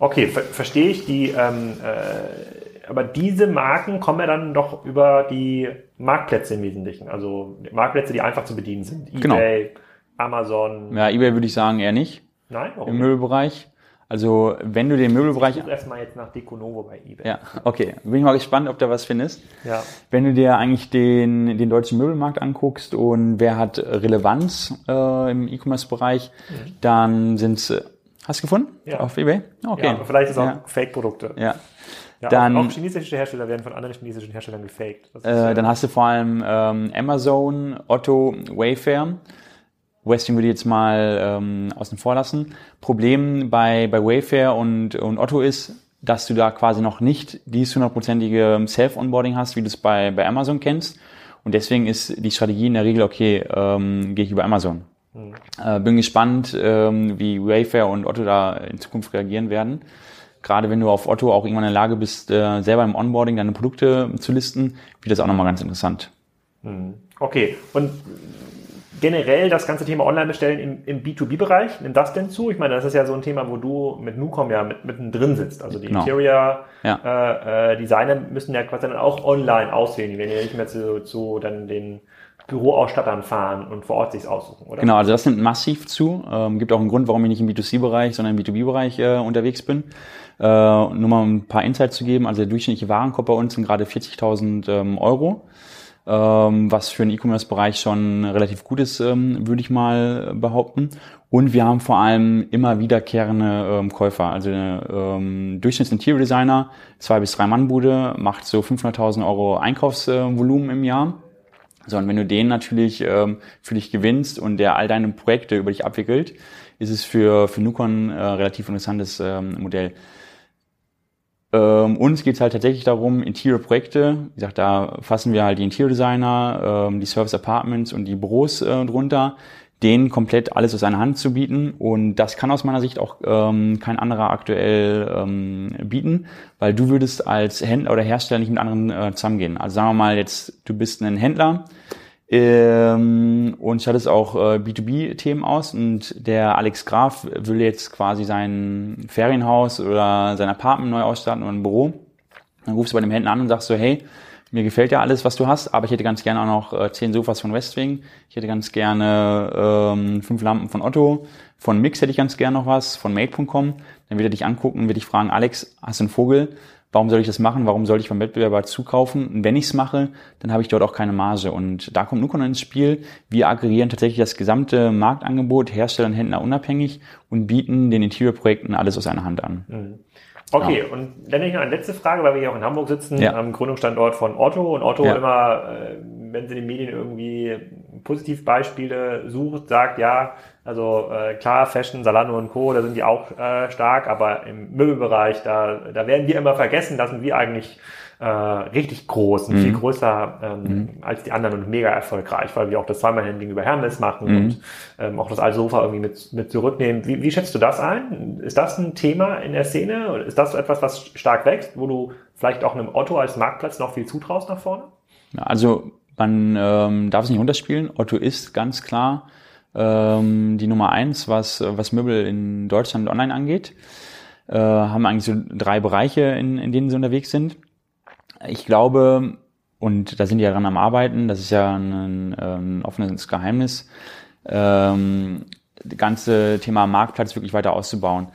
Okay, ver verstehe ich. Die, ähm, äh, aber diese Marken kommen ja dann doch über die Marktplätze im Wesentlichen. Also Marktplätze, die einfach zu bedienen sind. EBay, genau. Amazon.
Ja, eBay würde ich sagen eher nicht.
Nein,
warum? Im Möbelbereich. Also wenn du den Möbelbereich...
Ich erstmal jetzt nach Deconovo bei eBay.
Ja, okay. Bin ich mal gespannt, ob da was findest.
Ja.
Wenn du dir eigentlich den, den deutschen Möbelmarkt anguckst und wer hat Relevanz äh, im E-Commerce-Bereich,
Mhm.
dann sind's... äh, Hast du gefunden?
Ja.
Auf eBay? Okay.
Ja, vielleicht ist auch
Ja.
Fake-Produkte.
Ja.
Ja,
Dann-
auch, auch chinesische Hersteller werden von anderen chinesischen Herstellern gefaked. Ist,
Äh, dann hast du vor allem ähm, Amazon, Otto, Wayfair. Westing würde ich jetzt mal ähm, außen vor lassen. Problem bei, bei Wayfair und, und Otto ist, dass du da quasi noch nicht dieses hundertprozentige Self-Onboarding hast, wie du es bei, bei Amazon kennst. Und deswegen ist die Strategie in der Regel, okay, ähm, gehe ich über Amazon. Äh, bin gespannt, ähm, wie Wayfair und Otto da in Zukunft reagieren werden. Gerade wenn du auf Otto auch irgendwann in der Lage bist, äh, selber im Onboarding deine Produkte zu listen, wird das auch nochmal ganz interessant.
Okay, und generell das ganze Thema Online-Bestellen im, im B2B-Bereich, nimmt das denn zu? Ich meine, das ist ja so ein Thema, wo du mit Nucom ja mit, mittendrin sitzt. Also die
Genau.
Interior
Ja.
äh, äh, müssen ja quasi dann auch online auswählen. Die werden ja nicht mehr zu, zu dann den Büroausstattern fahren und vor Ort sich's aussuchen, oder?
Genau, also das nimmt massiv zu. Ähm, gibt auch einen Grund, warum ich nicht im B2C-Bereich, sondern im B2B-Bereich äh, unterwegs bin. Äh, nur mal ein paar Insights zu geben. Also der durchschnittliche Warenkorb bei uns sind gerade 40.000 ähm, Euro. ähm, was für den E-Commerce-Bereich schon relativ gut ist, ähm, würde ich mal behaupten. Und wir haben vor allem immer wiederkehrende ähm, Käufer. Also ähm, Durchschnitts-Interior-Designer, zwei bis drei Mann-Bude, macht so 500.000 Euro Einkaufsvolumen im Jahr. So, und wenn du den natürlich ähm, für dich gewinnst und der all deine Projekte über dich abwickelt, ist es für, für Nukon äh, relativ interessantes ähm, Modell. Ähm, uns geht es halt tatsächlich darum, Interior-Projekte, wie gesagt, da fassen wir halt die Interior-Designer, ähm, die Service-Apartments und die Büros äh, drunter, denen komplett alles aus einer Hand zu bieten. Und das kann aus meiner Sicht auch ähm, kein anderer aktuell ähm, bieten, weil du würdest als Händler oder Hersteller nicht mit anderen äh, zusammengehen. Also sagen wir mal jetzt, du bist ein Händler, ähm, und stattest auch äh, B2B-Themen aus und der Alex Graf will jetzt quasi sein Ferienhaus oder sein Apartment neu ausstatten oder ein Büro. Dann rufst du bei dem Händler an und sagst so, hey, mir gefällt ja alles, was du hast, aber ich hätte ganz gerne auch noch äh, zehn Sofas von Westwing. Ich hätte ganz gerne ähm, fünf Lampen von Otto. Von Mix hätte ich ganz gerne noch was, von Made.com. Dann wird er dich angucken, wird dich fragen, Alex, hast du einen Vogel? Warum soll ich das machen? Warum soll ich beim Wettbewerber zukaufen? Und wenn ich es mache, dann habe ich dort auch keine Marge. Und da kommt Nukon ins Spiel. Wir aggregieren tatsächlich das gesamte Marktangebot, Hersteller und Händler unabhängig und bieten den Interior-Projekten alles aus einer Hand an.
Okay, und dann ich noch eine letzte Frage, weil wir hier auch in Hamburg sitzen,
Ja.
am Gründungsstandort von Otto und Otto
Ja.
immer, äh, wenn sie in den Medien irgendwie Positivbeispiele sucht, sagt, ja, also äh, klar, Fashion, Salando und Co., da sind die auch äh, stark, aber im Möbelbereich, da, da werden wir immer vergessen, da sind wir eigentlich äh, richtig groß und viel größer ähm, als die anderen und mega erfolgreich, weil wir auch das Zweimalhandling über Hermes machen und ähm, auch das alte Sofa irgendwie mit, mit zurücknehmen. Wie, wie schätzt du das ein? Ist das ein Thema in der Szene? Oder Ist das etwas, was stark wächst, wo du vielleicht auch einem Otto als Marktplatz noch viel zutraust nach vorne?
Also man ähm, darf es nicht runterspielen. Otto ist ganz klar ähm, die Nummer eins, was, was Möbel in Deutschland online angeht. Äh, haben eigentlich so drei Bereiche, in, in denen sie unterwegs sind. Ich glaube, und da sind die ja dran am Arbeiten, das ist ja ein, ein offenes Geheimnis, ähm, das ganze Thema Marktplatz wirklich weiter auszubauen.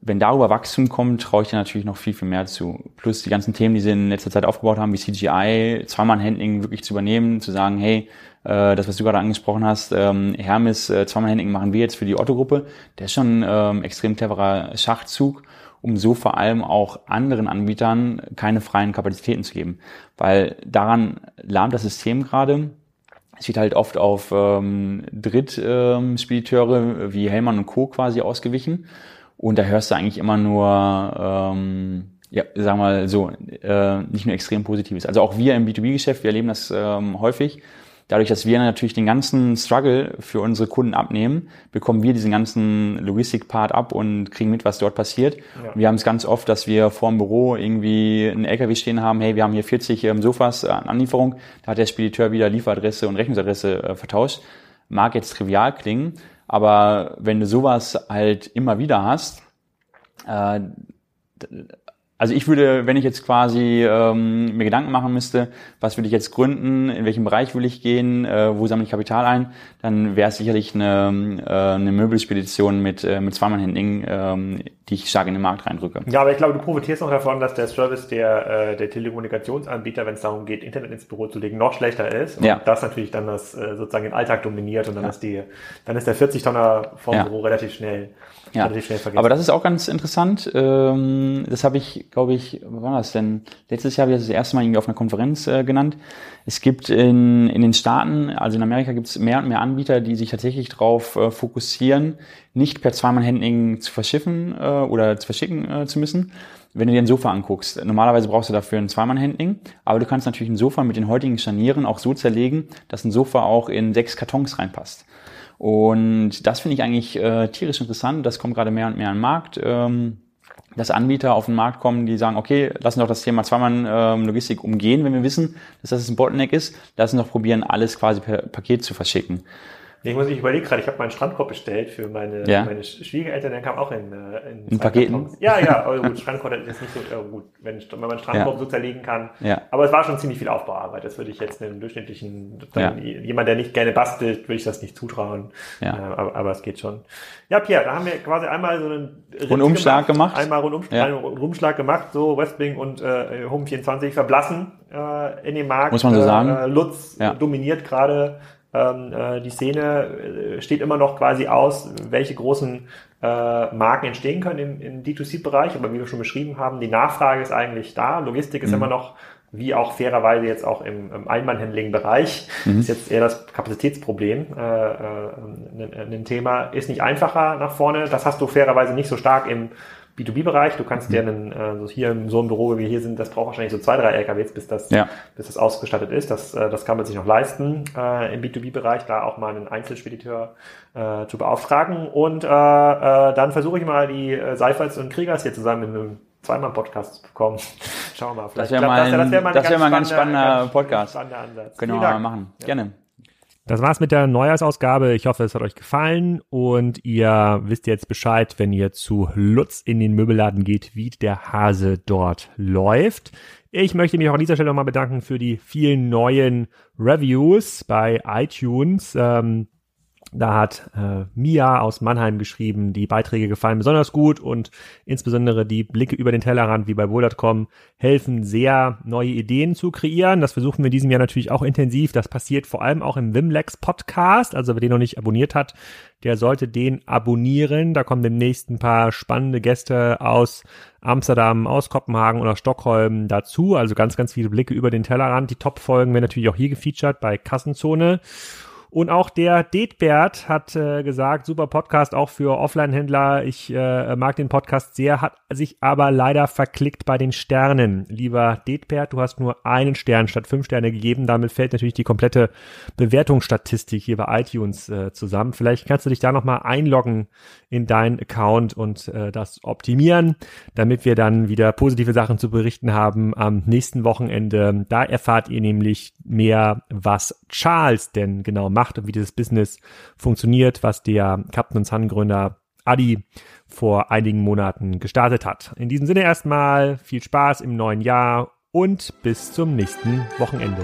Wenn darüber Wachstum kommt, traue ich dir natürlich noch viel, viel mehr zu. Plus die ganzen Themen, die sie in letzter Zeit aufgebaut haben, wie CGI, Zweimann-Handling wirklich zu übernehmen, zu sagen, hey, äh, das, was du gerade angesprochen hast, ähm, Hermes, äh, Zweimann-Handling machen wir jetzt für die Otto-Gruppe, der ist schon ähm, extrem cleverer Schachzug, um so vor allem auch anderen Anbietern keine freien Kapazitäten zu geben. Weil daran lahmt das System gerade. Es wird halt oft auf ähm, Drittspediteure ähm, wie Hellmann und Co. quasi ausgewichen. Und da hörst du eigentlich immer nur, ähm, ja, sagen wir mal so, äh, nicht nur extrem Positives. Also auch wir im B2B-Geschäft, wir erleben das ähm, häufig. Dadurch, dass wir natürlich den ganzen Struggle für unsere Kunden abnehmen, bekommen wir diesen ganzen Logistik-Part ab und kriegen mit, was dort passiert.
Ja.
Wir haben es ganz oft, dass wir vor dem Büro irgendwie einen LKW stehen haben, hey, wir haben hier 40 ähm, Sofas an Anlieferung, da hat der Spediteur wieder Lieferadresse und Rechnungsadresse äh, vertauscht. Mag jetzt trivial klingen, aber wenn du sowas halt immer wieder hast, äh, Also ich würde, wenn ich jetzt quasi ähm, mir Gedanken machen müsste, was würde ich jetzt gründen, in welchem Bereich will ich gehen, äh, wo sammle ich Kapital ein, dann wäre es sicherlich eine, äh, eine Möbelspedition mit, äh, mit Zweimann-Handling, ähm, die ich stark in den Markt reindrücke.
Ja, aber ich glaube, du profitierst noch davon, dass der Service der, äh, der Telekommunikationsanbieter, wenn es darum geht, Internet ins Büro zu legen, noch schlechter ist. Und
Ja.
das natürlich dann das äh, sozusagen den Alltag dominiert und dann ist die, dann ist der 40 Tonner vom
Ja.
Büro relativ schnell,
Ja,
relativ schnell vergessen.
aber das ist auch ganz interessant. Ähm, das habe ich, glaube ich, wann war das denn? Letztes Jahr habe ich das das erste Mal irgendwie auf einer Konferenz äh, genannt. Es gibt in, in den Staaten, also in Amerika gibt es mehr und mehr Anbieter, die sich tatsächlich darauf äh, fokussieren, nicht per Zweimann-Handling zu verschiffen äh, oder zu verschicken zu müssen. Wenn du dir ein Sofa anguckst, normalerweise brauchst du dafür ein Zweimann-Handling, aber du kannst natürlich ein Sofa mit den heutigen Scharnieren auch so zerlegen, dass ein Sofa auch in sechs Kartons reinpasst. Und das finde ich eigentlich äh, tierisch interessant. Das kommt gerade mehr und mehr an den Markt. Ähm, dass Anbieter auf den Markt kommen, die sagen, okay, lassen doch das Thema Zweimann-Logistik umgehen, wenn wir wissen, dass das ein Bottleneck ist. Lassen doch probieren, alles quasi per Paket zu verschicken.
Ich muss, ich überlege gerade, ich habe meinen Strandkorb bestellt für meine,
Ja.
meine Schwiegereltern, der kam auch in, äh, in,
In Paketen?
Ja, ja, aber gut, Strandkorb ist nicht so äh, gut, wenn, wenn man einen Strandkorb
Ja.
so zerlegen kann.
Ja.
Aber es war schon ziemlich viel Aufbauarbeit. Das würde ich jetzt einem durchschnittlichen, dann jemand, der nicht gerne bastelt, würde ich das nicht zutrauen.
Ja.
Äh, aber, aber es geht schon. Ja, Pierre, da haben wir quasi einmal so einen
Rundumschlag gemacht.
Einmal Rundumschlag,
Ja.
Rundumschlag gemacht, so Westwing und äh, Home 24 verblassen äh, in dem Markt.
Muss man so
Äh,
sagen.
Äh, Lutz
Ja.
dominiert gerade ähm, äh, die Szene, äh, steht immer noch quasi aus, welche großen äh, Marken entstehen können im, im D2C-Bereich, aber wie wir schon beschrieben haben, die Nachfrage ist eigentlich da, Logistik ist
Mhm.
immer noch wie auch fairerweise jetzt auch im, im Einmannhandling-Bereich,
Mhm.
ist jetzt eher das Kapazitätsproblem äh, äh, ein, ein Thema, ist nicht einfacher nach vorne. Das hast du fairerweise nicht so stark im B2B-Bereich. Du kannst
Mhm.
dir einen, äh, so hier in so einem Büro, wie wir hier sind, das braucht wahrscheinlich so zwei, drei LKWs, bis das,
Ja.
bis das ausgestattet ist. Das, äh, das kann man sich noch leisten, äh, im B2B-Bereich, da auch mal einen Einzelspediteur äh, zu beauftragen. Und äh, äh, dann versuche ich mal die äh, Seifers und Kriegers hier zusammen in einem Zweimann-Podcast zu bekommen. <laughs> Schauen wir mal.
Das
Vielleicht
wäre
klappt
mal,
das ja. Das wäre mal,
das wär mal ein ganz
spannender-
spannender Podcast.
Spannender Ansatz.
Können wir mal machen. Gerne.
Das war's mit der Neujahrsausgabe. Ich hoffe, es hat euch gefallen und ihr wisst jetzt Bescheid, wenn ihr zu Lutz in den Möbelladen geht, wie der Hase dort läuft. Ich möchte mich auch an dieser Stelle nochmal bedanken für die vielen neuen Reviews bei iTunes. Ähm, da hat äh, Mia aus Mannheim geschrieben, die Beiträge gefallen besonders gut und insbesondere die Blicke über den Tellerrand wie bei Wohl.com helfen sehr, neue Ideen zu kreieren. Das versuchen wir in diesem Jahr natürlich auch intensiv. Das passiert vor allem auch im Wimlex Podcast. Also wer den noch nicht abonniert hat, der sollte den abonnieren. Da kommen demnächst ein paar spannende Gäste aus Amsterdam, aus Kopenhagen oder Stockholm dazu. Also ganz, ganz viele Blicke über den Tellerrand. Die Top-Folgen werden natürlich auch hier gefeatured bei Kassenzone. Und auch der Detbert hat äh, gesagt, super Podcast auch für Offline-Händler. Ich äh, mag den Podcast sehr, hat sich aber leider verklickt bei den Sternen. Lieber Detbert, du hast nur einen Stern statt fünf Sterne gegeben. Damit fällt natürlich die komplette Bewertungsstatistik hier bei iTunes äh, zusammen. Vielleicht kannst du dich da nochmal einloggen in deinen Account und äh, das optimieren, damit wir dann wieder positive Sachen zu berichten haben am nächsten Wochenende. Da erfahrt ihr nämlich mehr, was Charles denn genau macht und wie dieses Business funktioniert, was der Captain Sun Gründer Adi vor einigen Monaten gestartet hat. In diesem Sinne erstmal viel Spaß im neuen Jahr und bis zum nächsten Wochenende.